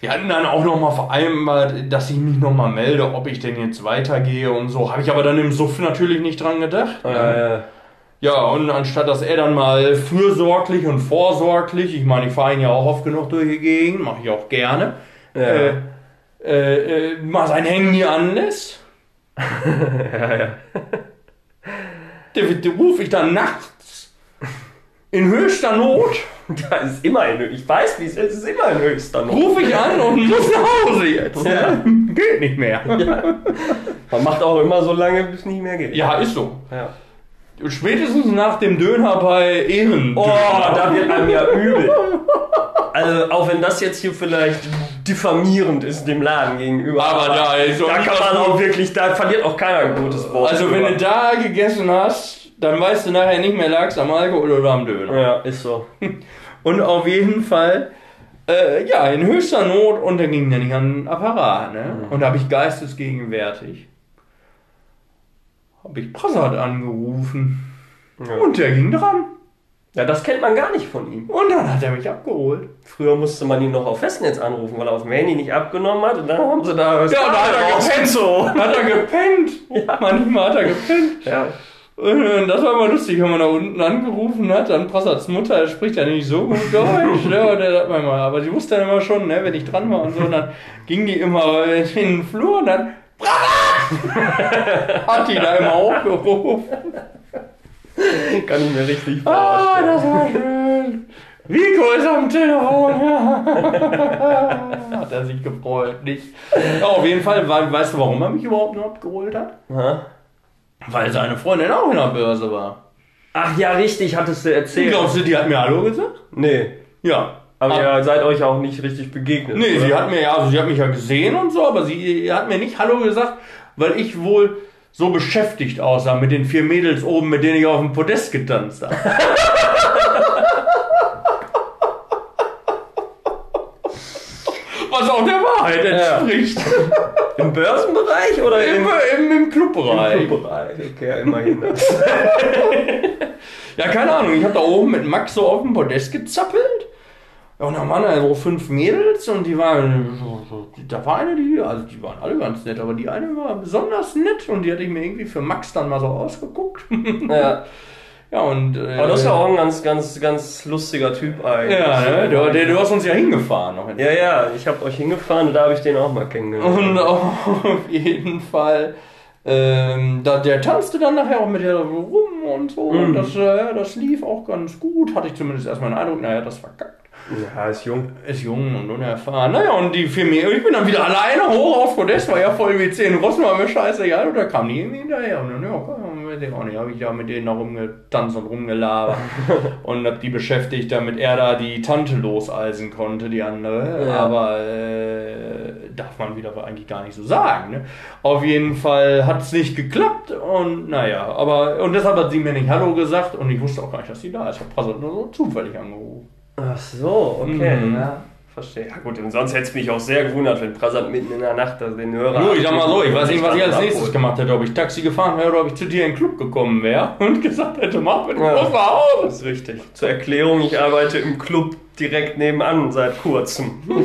Wir hatten dann auch nochmal vereinbart, dass ich mich nochmal melde, ob ich denn jetzt weitergehe und so. Habe ich aber dann im Suff natürlich nicht dran gedacht. Äh, Ja, und anstatt dass er dann mal fürsorglich und vorsorglich, ich meine, ich fahre ihn ja auch oft genug durch die Gegend, mache ich auch gerne, ja. äh, äh, äh, mal sein Handy anlässt. Ja, ja. Der, der rufe ich dann nachts in höchster Not, Da ist immer in Ich weiß, wie es ist. Es ist immer in höchster Not. rufe ich an und muss nach Hause jetzt. Ja. Geht nicht mehr. Man macht auch immer so lange, bis nicht mehr geht. Ja, ist so. ja. Spätestens nach dem Döner bei Ehren. Oh, da wird einem ja übel. Also, auch wenn das jetzt hier vielleicht diffamierend ist dem Laden gegenüber. Aber da ist da kann man auch wirklich, da verliert auch keiner ein gutes Wort. Also wenn du da gegessen hast, dann weißt du nachher nicht mehr, lag's am Alkohol oder am Döner. Ja, ist so. Und auf jeden Fall, äh, ja, in höchster Not und dann ging der nicht an den Apparat, ne? Und da habe ich geistesgegenwärtig, habe ich Prassat angerufen Ja. und der ging dran. ja, das kennt man gar nicht von ihm. Und dann hat er mich abgeholt. Früher musste man ihn noch auf Festnetz anrufen, weil er auf dem Handy nicht abgenommen hat und dann haben sie da... Ja, da hat er gepennt. so. Hat er gepennt. Manchmal hat er gepennt. Ja. Und das war immer lustig, wenn man da unten angerufen hat, dann Prassats Mutter, er spricht ja nicht so gut Deutsch, ne, und der sagt man mal, aber sie wusste dann immer schon, ne, wenn ich dran war und so, und dann ging die immer in den Flur und dann hat die da immer hochgerufen. Kann ich mir richtig Ah, vorstellen. das war schön. Rico ist am Telefon. Hat er sich gefreut, nicht? Ja, auf jeden Fall, weißt du, warum er mich überhaupt noch abgeholt hat? Ha? Weil seine Freundin auch in der Börse war. Ach ja, richtig, hattest du erzählt. Glaubst du, die hat mir Hallo gesagt? Nee. Ja. Aber Ah, ihr seid euch auch nicht richtig begegnet. Nee, oder? sie hat mir ja, also sie hat mich ja gesehen und so, aber sie hat mir nicht Hallo gesagt, weil ich wohl so beschäftigt aussah mit den vier Mädels oben, mit denen ich auf dem Podest getanzt habe. Was auch der Wahrheit entspricht. Im Börsenbereich oder Im, im, im, im Clubbereich. Clubbereich? Okay, ja, immerhin. Ja, keine Ahnung, ich habe da oben mit Max so auf dem Podest gezappelt. Ja, und da waren da so fünf Mädels und die waren, da war eine, die, also die waren alle ganz nett, aber die eine war besonders nett und die hatte ich mir irgendwie für Max dann mal so ausgeguckt. ja. ja, und. Äh, Aber das ist ja auch ein ganz, ganz, ganz lustiger Typ eigentlich. Ja, ne? du, der, du hast uns ja hingefahren noch. Ja, ja, ich habe euch hingefahren und da habe ich den auch mal kennengelernt. Und auf jeden Fall. Ähm, da, der tanzte dann nachher auch mit der rum und so. Und Mhm. das, äh, das lief auch ganz gut. Hatte ich zumindest erstmal den Eindruck, naja, das verkackt. Ja, ist jung. Ist jung und unerfahren. Naja, und die vier Mädels, ich bin dann wieder alleine hoch auf Podest, war ja voll wie 10 Russen, war mir scheißegal. Und da kam die irgendwie hinterher. Und dann, ja, weiß ich auch nicht, habe ich ja mit denen da rumgetanzt und rumgelabert. und hab die beschäftigt, damit er da die Tante loseisen konnte, die andere. Ja. Aber äh, darf man wieder eigentlich gar nicht so sagen. Ne? Auf jeden Fall hat es nicht geklappt. Und naja, aber, und deshalb hat sie mir nicht Hallo gesagt. Und ich wusste auch gar nicht, dass sie da ist. Ich habe nur so zufällig angerufen. Ach so, okay. Mhm. Ja, verstehe. Ja gut, und sonst hätte es mich auch sehr gewundert, wenn Prasad mitten in der Nacht da den Hörer... Nur, ich sag mal so, ich weiß nicht, was ich als nächstes gemacht hätte. Ob ich Taxi gefahren wäre oder ob ich zu dir in den Club gekommen wäre und gesagt hätte, mach mit Ja. ja. Hause. Das ist richtig. Zur Erklärung, ich arbeite im Club direkt nebenan seit kurzem.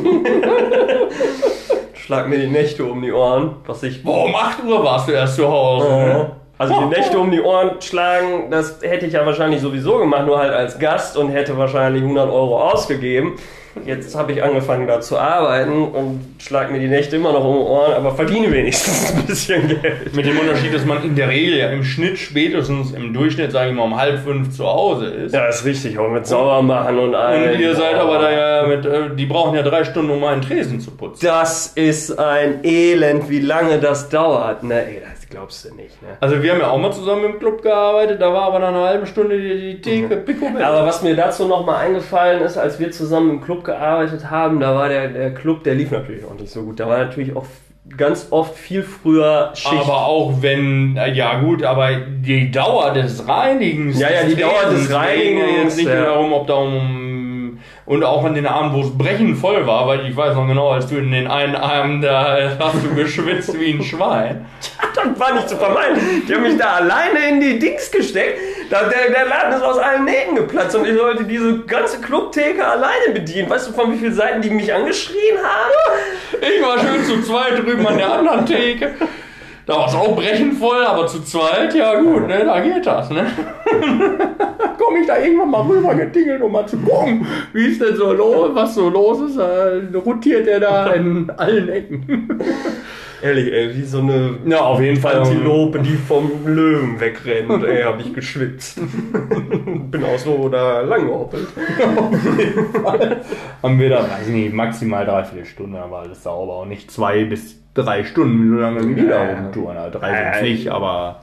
Schlag mir die Nächte um die Ohren, was ich... Boah, um 8 Uhr warst du erst zu Hause. ne? Also die Nächte um die Ohren schlagen, das hätte ich ja wahrscheinlich sowieso gemacht, nur halt als Gast und hätte wahrscheinlich 100 Euro ausgegeben. Jetzt habe ich angefangen da zu arbeiten und schlag mir die Nächte immer noch um die Ohren, aber verdiene wenigstens ein bisschen Geld. Mit dem Unterschied, dass man in der Regel ja im Schnitt spätestens im Durchschnitt, sage ich mal, um halb fünf zu Hause ist. Ja, ist richtig, auch mit Sauermachen und allem. Und ihr seid aber da ja mit, äh, die brauchen ja drei Stunden, um einen Tresen zu putzen. Das ist ein Elend, wie lange das dauert. Ne, ey, das glaubst du nicht, ne? Also wir haben ja auch mal zusammen im Club gearbeitet, da war aber nach einer halben Stunde die, die Theke picobello. Aber was mir dazu nochmal eingefallen ist, als wir zusammen im Club gearbeitet haben, da war der, der Club, der lief natürlich auch nicht so gut. Da war natürlich auch ganz oft viel früher Schicht. Aber auch wenn, ja gut, aber die Dauer des Reinigens. Ja, ja, die des Dauer des Reinigens, jetzt nicht ja. darum, ob da um. Und auch an den Abend, wo es brechend voll war, weil ich weiß noch genau, als du in den einen Abend da hast du geschwitzt wie ein Schwein. Das war nicht zu vermeiden. Die haben mich da alleine in die Dings gesteckt. Da, der, der Laden ist aus allen Nähten geplatzt und ich sollte diese ganze Clubtheke alleine bedienen. Weißt du, von wie vielen Seiten die mich angeschrien haben? Ich war schön zu zweit drüben an der anderen Theke. Da war es auch brechend voll, aber zu zweit, ja gut, ne, da geht das, ne? komme ich da irgendwann mal rüber getingelt, um mal zu gucken, wie ist denn so los, was so los ist. Äh, rotiert er da in allen Ecken. Ehrlich, ey, wie so eine Ja, auf jeden Fall. Antilope, die vom Löwen wegrennt. ey, hab ich geschwitzt. Bin auch so da lang gehoppelt. haben wir da, weiß ich nicht, maximal dreiviertel Stunden, aber alles sauber. Und nicht zwei bis drei Stunden, so lange wie die da rumtouren. Drei ja. nicht, aber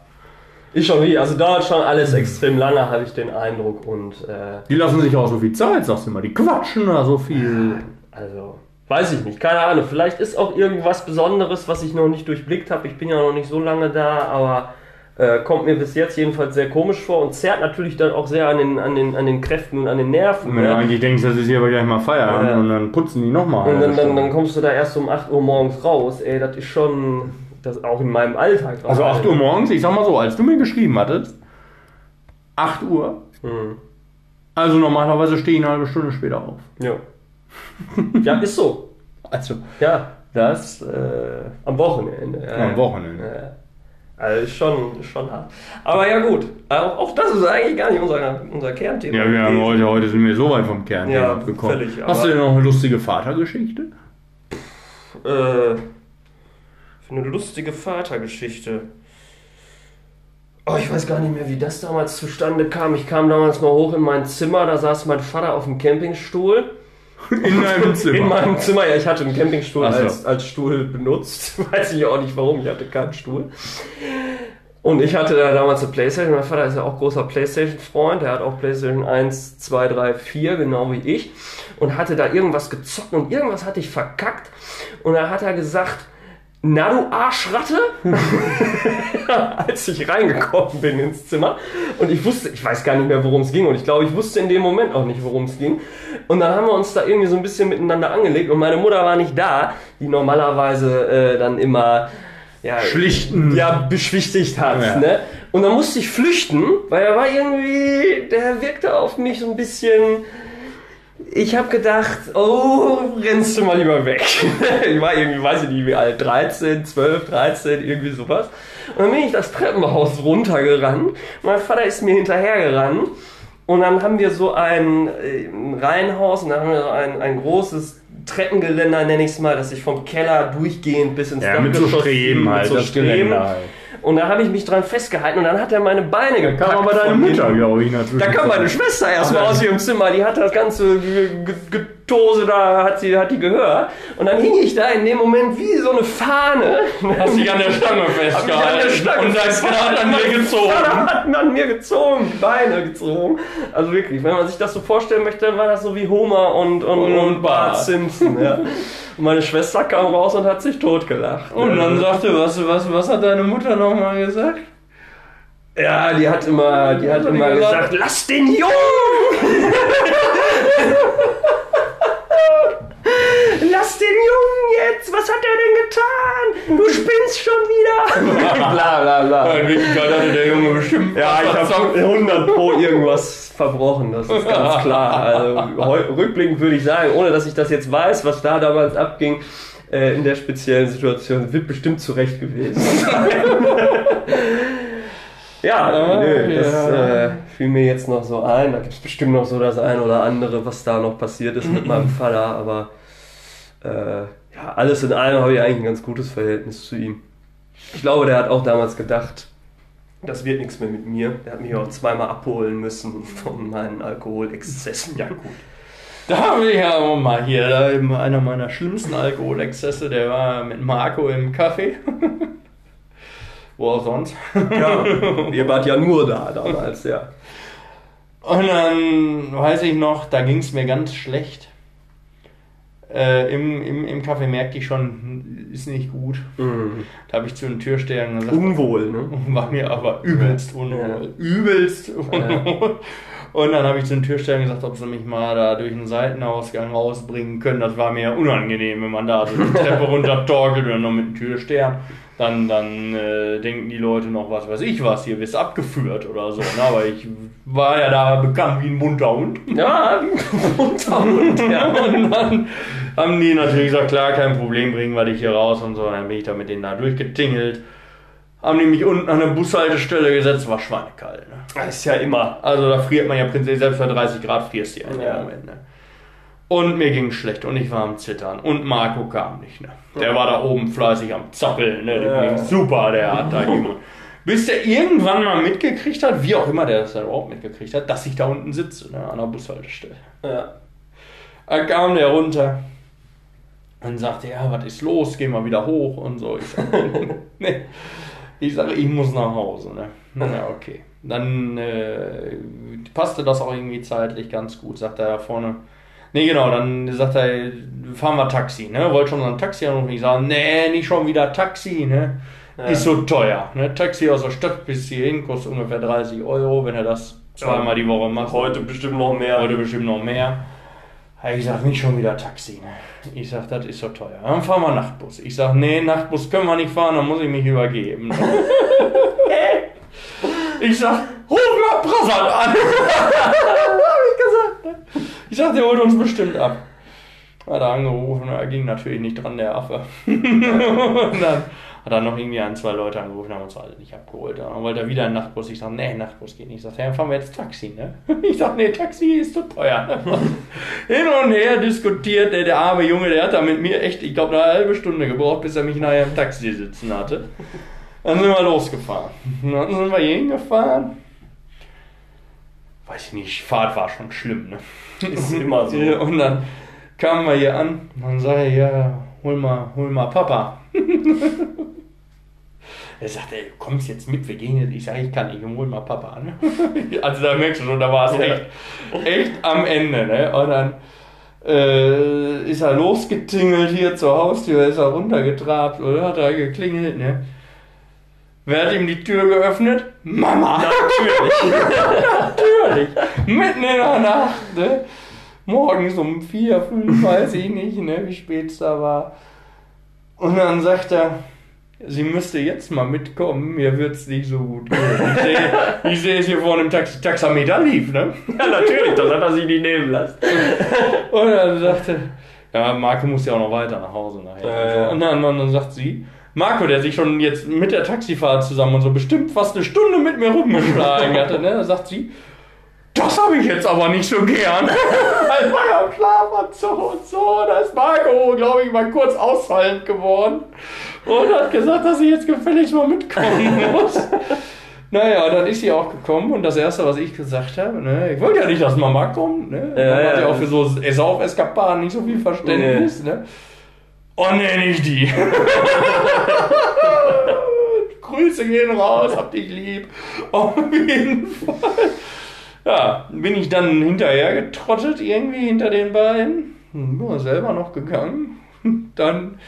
Ich schon wie, also dauert schon alles extrem lange, habe ich den Eindruck. Und äh, die lassen sich auch so viel Zeit, sagst du immer. Die quatschen da so viel. also, weiß ich nicht, keine Ahnung. Vielleicht ist auch irgendwas Besonderes, was ich noch nicht durchblickt habe. Ich bin ja noch nicht so lange da, aber äh, kommt mir bis jetzt jedenfalls sehr komisch vor und zerrt natürlich dann auch sehr an den, an den, an den Kräften und an den Nerven. Wenn du ne? eigentlich denkst, das ist hier aber gleich mal Feierabend Ja. und dann putzen die nochmal. Und dann, dann, dann kommst du da erst um 8 Uhr morgens raus. Ey, das ist schon, das auch in meinem Alltag. Also 8 Uhr morgens, ich sag mal so, als du mir geschrieben hattest, 8 Uhr, Hm. also normalerweise stehe ich eine halbe Stunde später auf. Ja. Ja, ist so. Also, Ja, das äh, am Wochenende. Ja. am Wochenende. Ja. Also ist schon, schon hart. Aber ja gut, auch, auch das ist eigentlich gar nicht unser, unser Kernthema. Ja, wir haben heute, heute sind wir so weit vom Kern Ja, abgekommen. völlig, Hast du denn noch eine lustige Vatergeschichte? Äh, für eine lustige Vatergeschichte. Oh, ich weiß gar nicht mehr, wie das damals zustande kam. Ich kam damals mal hoch in mein Zimmer, da saß mein Vater auf dem Campingstuhl. In deinem Zimmer. In meinem Zimmer, ja, ich hatte einen Campingstuhl so. als, als Stuhl benutzt. Weiß ich auch nicht warum, ich hatte keinen Stuhl. Und ich hatte da damals eine Playstation. Mein Vater ist ja auch großer Playstation-Freund. Er hat auch Playstation 1, 2, 3, 4, genau wie ich. Und hatte da irgendwas gezockt und irgendwas hatte ich verkackt. Und da hat er gesagt, na du Arschratte, als ich reingekommen bin ins Zimmer. Und ich wusste, ich weiß gar nicht mehr, worum es ging. Und ich glaube, ich wusste in dem Moment auch nicht, worum es ging. Und dann haben wir uns da irgendwie so ein bisschen miteinander angelegt. Und meine Mutter war nicht da, die normalerweise äh, dann immer ja, Schlichten. ja, beschwichtigt hat. Ja. Ne? Und dann musste ich flüchten, weil er war irgendwie, der wirkte auf mich so ein bisschen. Ich habe gedacht, oh, rennst du mal lieber weg. ich war irgendwie, weiß ich nicht wie alt, 13, 12, 13, irgendwie sowas. Und dann bin ich das Treppenhaus runtergerannt. Mein Vater ist mir hinterhergerannt. Und dann haben wir so ein, ein Reihenhaus und dann haben wir so ein, ein großes Treppengeländer, nenne ich es mal, das sich vom Keller durchgehend bis ins Ja, mit so Streben mit halt, so das Streben. Halt. Und da habe ich mich dran festgehalten und dann hat er meine Beine Kam gepackt. aber deine Mutter, glaube ich, dazwischen. Da kam meine Schwester erstmal aus ihrem Zimmer, die hat das ganze Getose da, hat sie, hat die gehört. Und dann hing ich da in dem Moment wie so eine Fahne. Hast dich an der Stange festgehalten. an der Stange und dein Vater hat an dir gezogen. Vater hat an mir gezogen, die Beine gezogen. Also wirklich, wenn man sich das so vorstellen möchte, dann war das so wie Homer und, und, Und- und, Bart. Simpson. Ja. Und meine Schwester kam raus und hat sich totgelacht. Und dann sagte, was, was, was hat deine Mutter nochmal gesagt? Ja, die hat immer, die hat immer gesagt? gesagt, lass den Jungen! Jungen jetzt! Was hat er denn getan? Du spinnst schon wieder! bla bla bla. In Wirklichkeit hatte der Junge bestimmt Ja, ich habe 100 pro irgendwas verbrochen, das ist ganz klar. Also rückblickend würde ich sagen, ohne dass ich das jetzt weiß, was da damals abging, äh, in der speziellen Situation, wird bestimmt zurecht gewesen. ja, Ah, nö, das ja. äh, fiel mir jetzt noch so ein. Da gibt es bestimmt noch so das ein oder andere, was da noch passiert ist mit meinem Vater, aber äh, ja, alles in allem habe ich eigentlich ein ganz gutes Verhältnis zu ihm. Ich glaube, der hat auch damals gedacht, das wird nichts mehr mit mir. Der hat mich auch zweimal abholen müssen von meinen Alkoholexzessen. Ja, gut. Da habe ich ja auch mal hier, da eben einer meiner schlimmsten Alkoholexzesse, der war mit Marco im Café. Wo auch sonst. Ja, ihr wart ja nur da damals, ja. Und dann weiß ich noch, da ging es mir ganz schlecht. Äh, im, im, Im Café merkte ich schon, ist nicht gut. Da habe ich zu den Türstehern gesagt, Unwohl, ne? war mir aber übelst unwohl. Übelst unwohl. Und dann habe ich zu den Türstehern gesagt, ob sie mich mal da durch den Seitenausgang rausbringen können. Das war mir unangenehm, wenn man da so die Treppe runter torkelt und noch mit dem Türstern. Dann, dann äh, denken die Leute noch, was weiß ich was, hier wirst abgeführt oder so. Ne? Aber ich war ja da bekannt wie ein bunter Hund. Ja, unter und ja. Und dann haben die natürlich gesagt, klar, kein Problem, bringen wir dich hier raus und so. Dann bin ich da mit denen da durchgetingelt. Haben die mich unten an der Bushaltestelle gesetzt, war schweinekalt. Ne? Das ist ja immer. Also da friert man ja prinzipiell, selbst bei 30 Grad frierst du ja in Ja. dem Moment. Ne? Und mir ging schlecht und ich war am Zittern. Und Marco kam nicht. Ne? Der war da oben fleißig am Zappeln. Ne? Dem Ja. super, der hat da jemand. Bis der irgendwann mal mitgekriegt hat, wie auch immer der das dann überhaupt mitgekriegt hat, dass ich da unten sitze, ne? an der Bushaltestelle. Ja. Dann kam der runter und sagte, ja, was ist los? Geh mal wieder hoch und so. Ich sage, nee. ich, sag, ich muss nach Hause. Ne? Ja, okay. Dann äh, passte das auch irgendwie zeitlich ganz gut, sagt er da vorne. Nee, genau, dann sagt er, fahren wir Taxi, ne? Wollte schon so ein Taxi anrufen. Ich sage, nee, nicht schon wieder Taxi, ne? Ja. Ist so teuer. Ne? Taxi aus der Stadt bis hierhin kostet ungefähr 30 Euro, wenn er das zweimal die Woche macht. Heute bestimmt noch mehr. Heute bestimmt noch mehr. Ich sag, nicht schon wieder Taxi. Ne? Ich sag, das ist so teuer. Dann fahren wir Nachtbus. Ich sag, nee, Nachtbus können wir nicht fahren, dann muss ich mich übergeben. ich sag, ruf mal Brassard an. Hab ich gesagt. ne? Ich sag, der holt uns bestimmt ab. Hat er angerufen, er ging natürlich nicht dran, der Affe. Und dann hat er noch irgendwie ein, zwei Leute angerufen, haben uns alle nicht abgeholt. Dann wollte er wieder einen Nachtbus. Ich sag, nee, Nachtbus geht nicht. Ich sag, ja, dann fahren wir jetzt Taxi, ne? Ich sag, nee, Taxi ist zu teuer. Hin und her diskutiert, der, der arme Junge, der hat da mit mir echt, ich glaube, eine halbe Stunde gebraucht, bis er mich nachher im Taxi sitzen hatte. Dann sind wir losgefahren. Dann sind wir hier hingefahren. Weiß ich nicht, Fahrt war schon schlimm, ne? Ist immer so. Und dann kamen wir hier an und dann sage ich, ja, hol mal, hol mal Papa. er sagte, ey, kommst jetzt mit, wir gehen jetzt. Ich sage, ich kann nicht, hol mal Papa. Ne? Also da merkst du schon, da war es echt, echt am Ende. Ne? Und dann äh, ist er losgetingelt hier zur Haustür, ist er runtergetrabt oder hat er geklingelt. Ne? Wer hat ihm die Tür geöffnet? Mama! Natürlich. Natürlich. Mitten in der Nacht, ne? Morgens um vier, fünf, weiß ich nicht, ne, wie spät es da war. Und dann sagt er, sie müsste jetzt mal mitkommen, mir wird's nicht so gut gehen. Ich sehe, ich sehe es hier vorne im Taxi, Taxameter lief, ne? Ja, natürlich, das hat er sich nicht nehmen lassen. Und dann sagte, ja, Marco muss ja auch noch weiter nach Hause nachher. Ja. Und, dann, und dann sagt sie, Marco, der sich schon jetzt mit der Taxifahrt zusammen und so bestimmt fast eine Stunde mit mir rumgeschlagen hatte, ne? Da sagt sie, das habe ich jetzt aber nicht so gern. Weil war ja am Schlafanzug und so. Da ist Marco, glaube ich, mal kurz ausfallend geworden. Und hat gesagt, dass sie jetzt gefälligst mal mitkommen muss. Naja, dann ist sie auch gekommen und das erste, was ich gesagt habe, ne, ich wollte ja nicht, dass Mama kommt, ne? Ja, Mama hat ja. ja auch für so Sauf-Eskapaden nicht so viel Verständnis, ne? Oh ne, nicht die. Grüße gehen raus, hab dich lieb. Auf jeden Fall. Ja, bin ich dann hinterher getrottet, irgendwie hinter den beiden. Hm, Bin selber noch gegangen. Dann,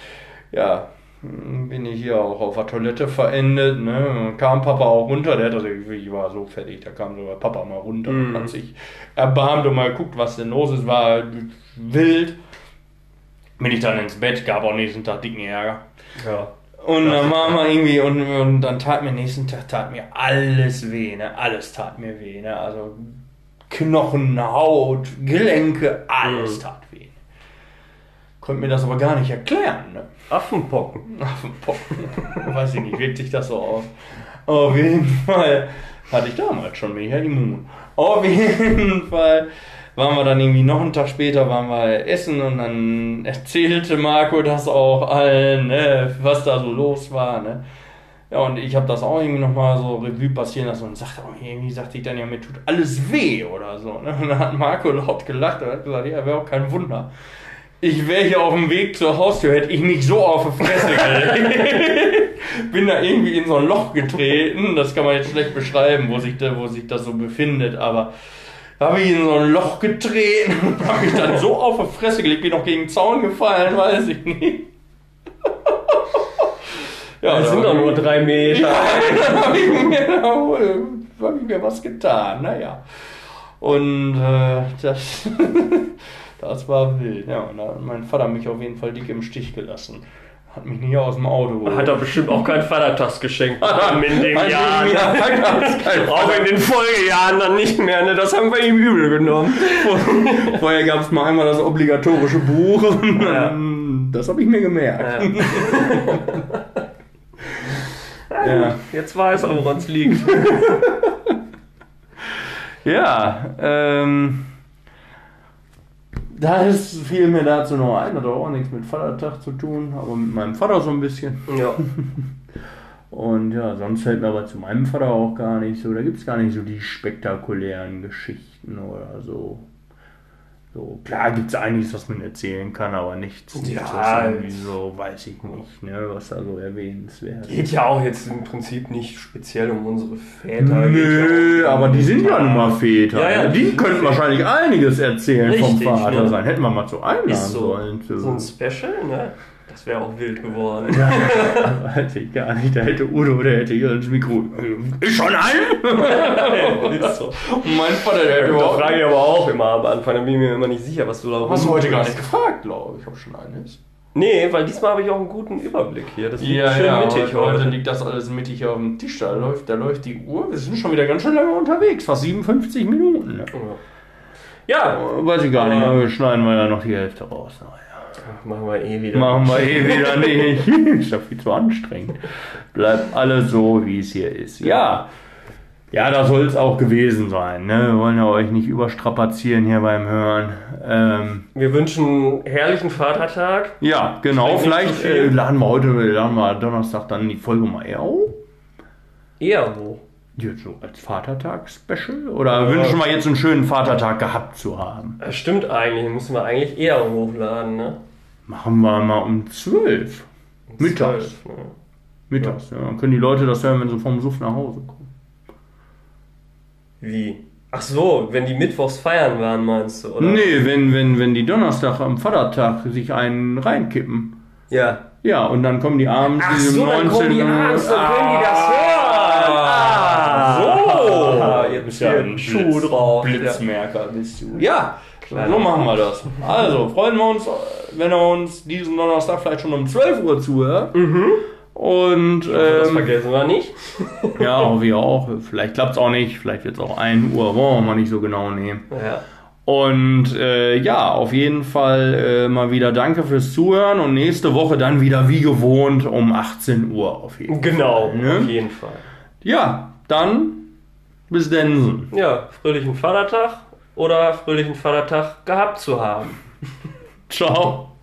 ja, hm, bin ich hier auch auf der Toilette verendet. Ne? Kam Papa auch runter, der hat also, ich war so fertig, da kam sogar Papa mal runter und Mhm. hat sich erbarmt und mal geguckt, was denn los ist. War wild. Bin ich dann ins Bett, gab auch nächsten Tag dicken Ärger. Ja. Und dann waren wir irgendwie, und, und dann tat mir nächsten Tag tat mir alles weh, ne? Alles tat mir weh, ne? Also Knochen, Haut, Gelenke, alles Mhm. tat weh. Konnte mir das aber gar nicht erklären, ne? Affenpocken. Affenpocken. Weiß ich nicht, wirkt sich das so aus. Auf jeden Fall hatte ich damals schon, bin ich ja immun. Auf jeden Fall waren wir dann irgendwie noch einen Tag später, waren wir essen und dann erzählte Marco das auch allen, ne, was da so los war. Ne. Ja, und ich habe das auch irgendwie nochmal so Revue passieren lassen und sagte auch, irgendwie sagte ich dann ja, mir tut alles weh oder so. Ne. Und dann hat Marco laut gelacht und hat gesagt, ja, wäre auch kein Wunder. Ich wäre hier auf dem Weg zur Haustür, hätte ich mich so auf die Fresse gelegt. Bin da irgendwie in so ein Loch getreten. Das kann man jetzt schlecht beschreiben, wo sich, da, wo sich das so befindet. Aber habe ich in so ein Loch getreten und habe mich dann so auf die Fresse gelegt, bin noch gegen den Zaun gefallen, weiß ich nicht. ja, Das sind doch nur drei Meter. ja, dann habe ich, mir- hab ich mir was getan, naja. Und äh, das, das war wild. Ja, und da hat mein Vater mich auf jeden Fall dick im Stich gelassen. Hat mich nicht aus dem Auto geholt. Hat er bestimmt auch kein Vatertagsgeschenk bekommen in dem Jahr. Jahr Auch in den Folgejahren dann nicht mehr, ne? Das haben wir ihm übel genommen. Vorher gab es mal einmal das obligatorische Buch. Ja. Das habe ich mir gemerkt. Ja. Ja. Jetzt weiß er, woran es liegt. Ja, ähm. Da ist viel mir dazu noch ein, hat auch nichts mit Vatertag zu tun, aber mit meinem Vater so ein bisschen. ja. Und ja, sonst fällt mir aber zu meinem Vater auch gar nicht so. Da gibt es gar nicht so die spektakulären Geschichten oder so. So, klar gibt es einiges, was man erzählen kann, aber nichts, nichts Ja, was irgendwie so, weiß ich nicht, ne, was da so erwähnenswert ist. Geht ja auch jetzt im Prinzip nicht speziell um unsere Väter. Nö, ja aber die sind ja nun mal Väter. Ja, ja, die die- könnten wahrscheinlich einiges erzählen vom Richtig, Vater ne? sein. Hätten wir mal so einladen so, sollen. Zu. so ein Special, ne? Das wäre auch wild geworden. ja, hätte ich gar nicht. Da hätte Udo, der hätte hier ins Mikro. Ist schon an? ist so. Mein Vater, der hätte Da überhaupt frage ich aber auch immer am Anfang, da bin ich mir immer nicht sicher, was du da Hast du heute gar nicht gefragt, glaube ich, ob schon eines. Nee, weil diesmal habe ich auch einen guten Überblick hier. Das liegt Ja, schön ja, mittig heute, heute. liegt das alles mittig auf dem Tisch. Da läuft, da läuft die Uhr. Wir sind schon wieder ganz schön lange unterwegs. Fast 57 Minuten. Ne? Ja, Weiß ich gar nicht. aber Wir schneiden wir ja noch die Hälfte raus. Naja. Machen wir eh wieder. Machen wir eh wieder nicht. Ist doch viel zu anstrengend. Bleibt alles so, wie es hier ist. Ja. Ja, das soll es auch gewesen sein. Ne? Wir wollen ja euch nicht überstrapazieren hier beim Hören. Ähm, Wir wünschen einen herrlichen Vatertag. ja, genau. Vielleicht so äh, laden wir heute, laden wir Donnerstag dann die Folge mal eher auf. Eher wo? Jetzt so als Vatertag-Special? Oder wünschen wir jetzt einen schönen Vatertag gehabt zu haben? Das stimmt eigentlich, müssen wir eigentlich eher hochladen, ne? Machen wir mal um 12. Mittags. Zwölf, ne? Mittags, ja. Dann können die Leute das hören, wenn sie vom Suff nach Hause kommen. Wie? Ach so, wenn die mittwochs feiern waren, meinst du, oder? Nee, wenn, wenn, wenn die Donnerstag am Vatertag sich einen reinkippen. Ja. Ja, und dann kommen die abends Ach diese so, dann kommen die abends, dann können die das hören. Ah, so. Ah, Jetzt bist ja hier ein Schuh drauf. Blitzmerker bist du. Ja, So machen wir das. Also, freuen wir uns, wenn er uns diesen Donnerstag vielleicht schon um 12 Uhr zuhört. Und das ähm, vergessen wir nicht. ja, hoffe ich auch. Vielleicht klappt es auch nicht. Vielleicht wird es auch 1 Uhr. Wollen wir mal nicht so genau nehmen. Ja. Und äh, ja, auf jeden Fall äh, mal wieder danke fürs Zuhören und nächste Woche dann wieder wie gewohnt um 18 Uhr auf jeden Fall. Genau, Ne? auf jeden Fall. Ja, dann bis denn. Ja, fröhlichen Vatertag oder fröhlichen Vatertag gehabt zu haben. Ciao.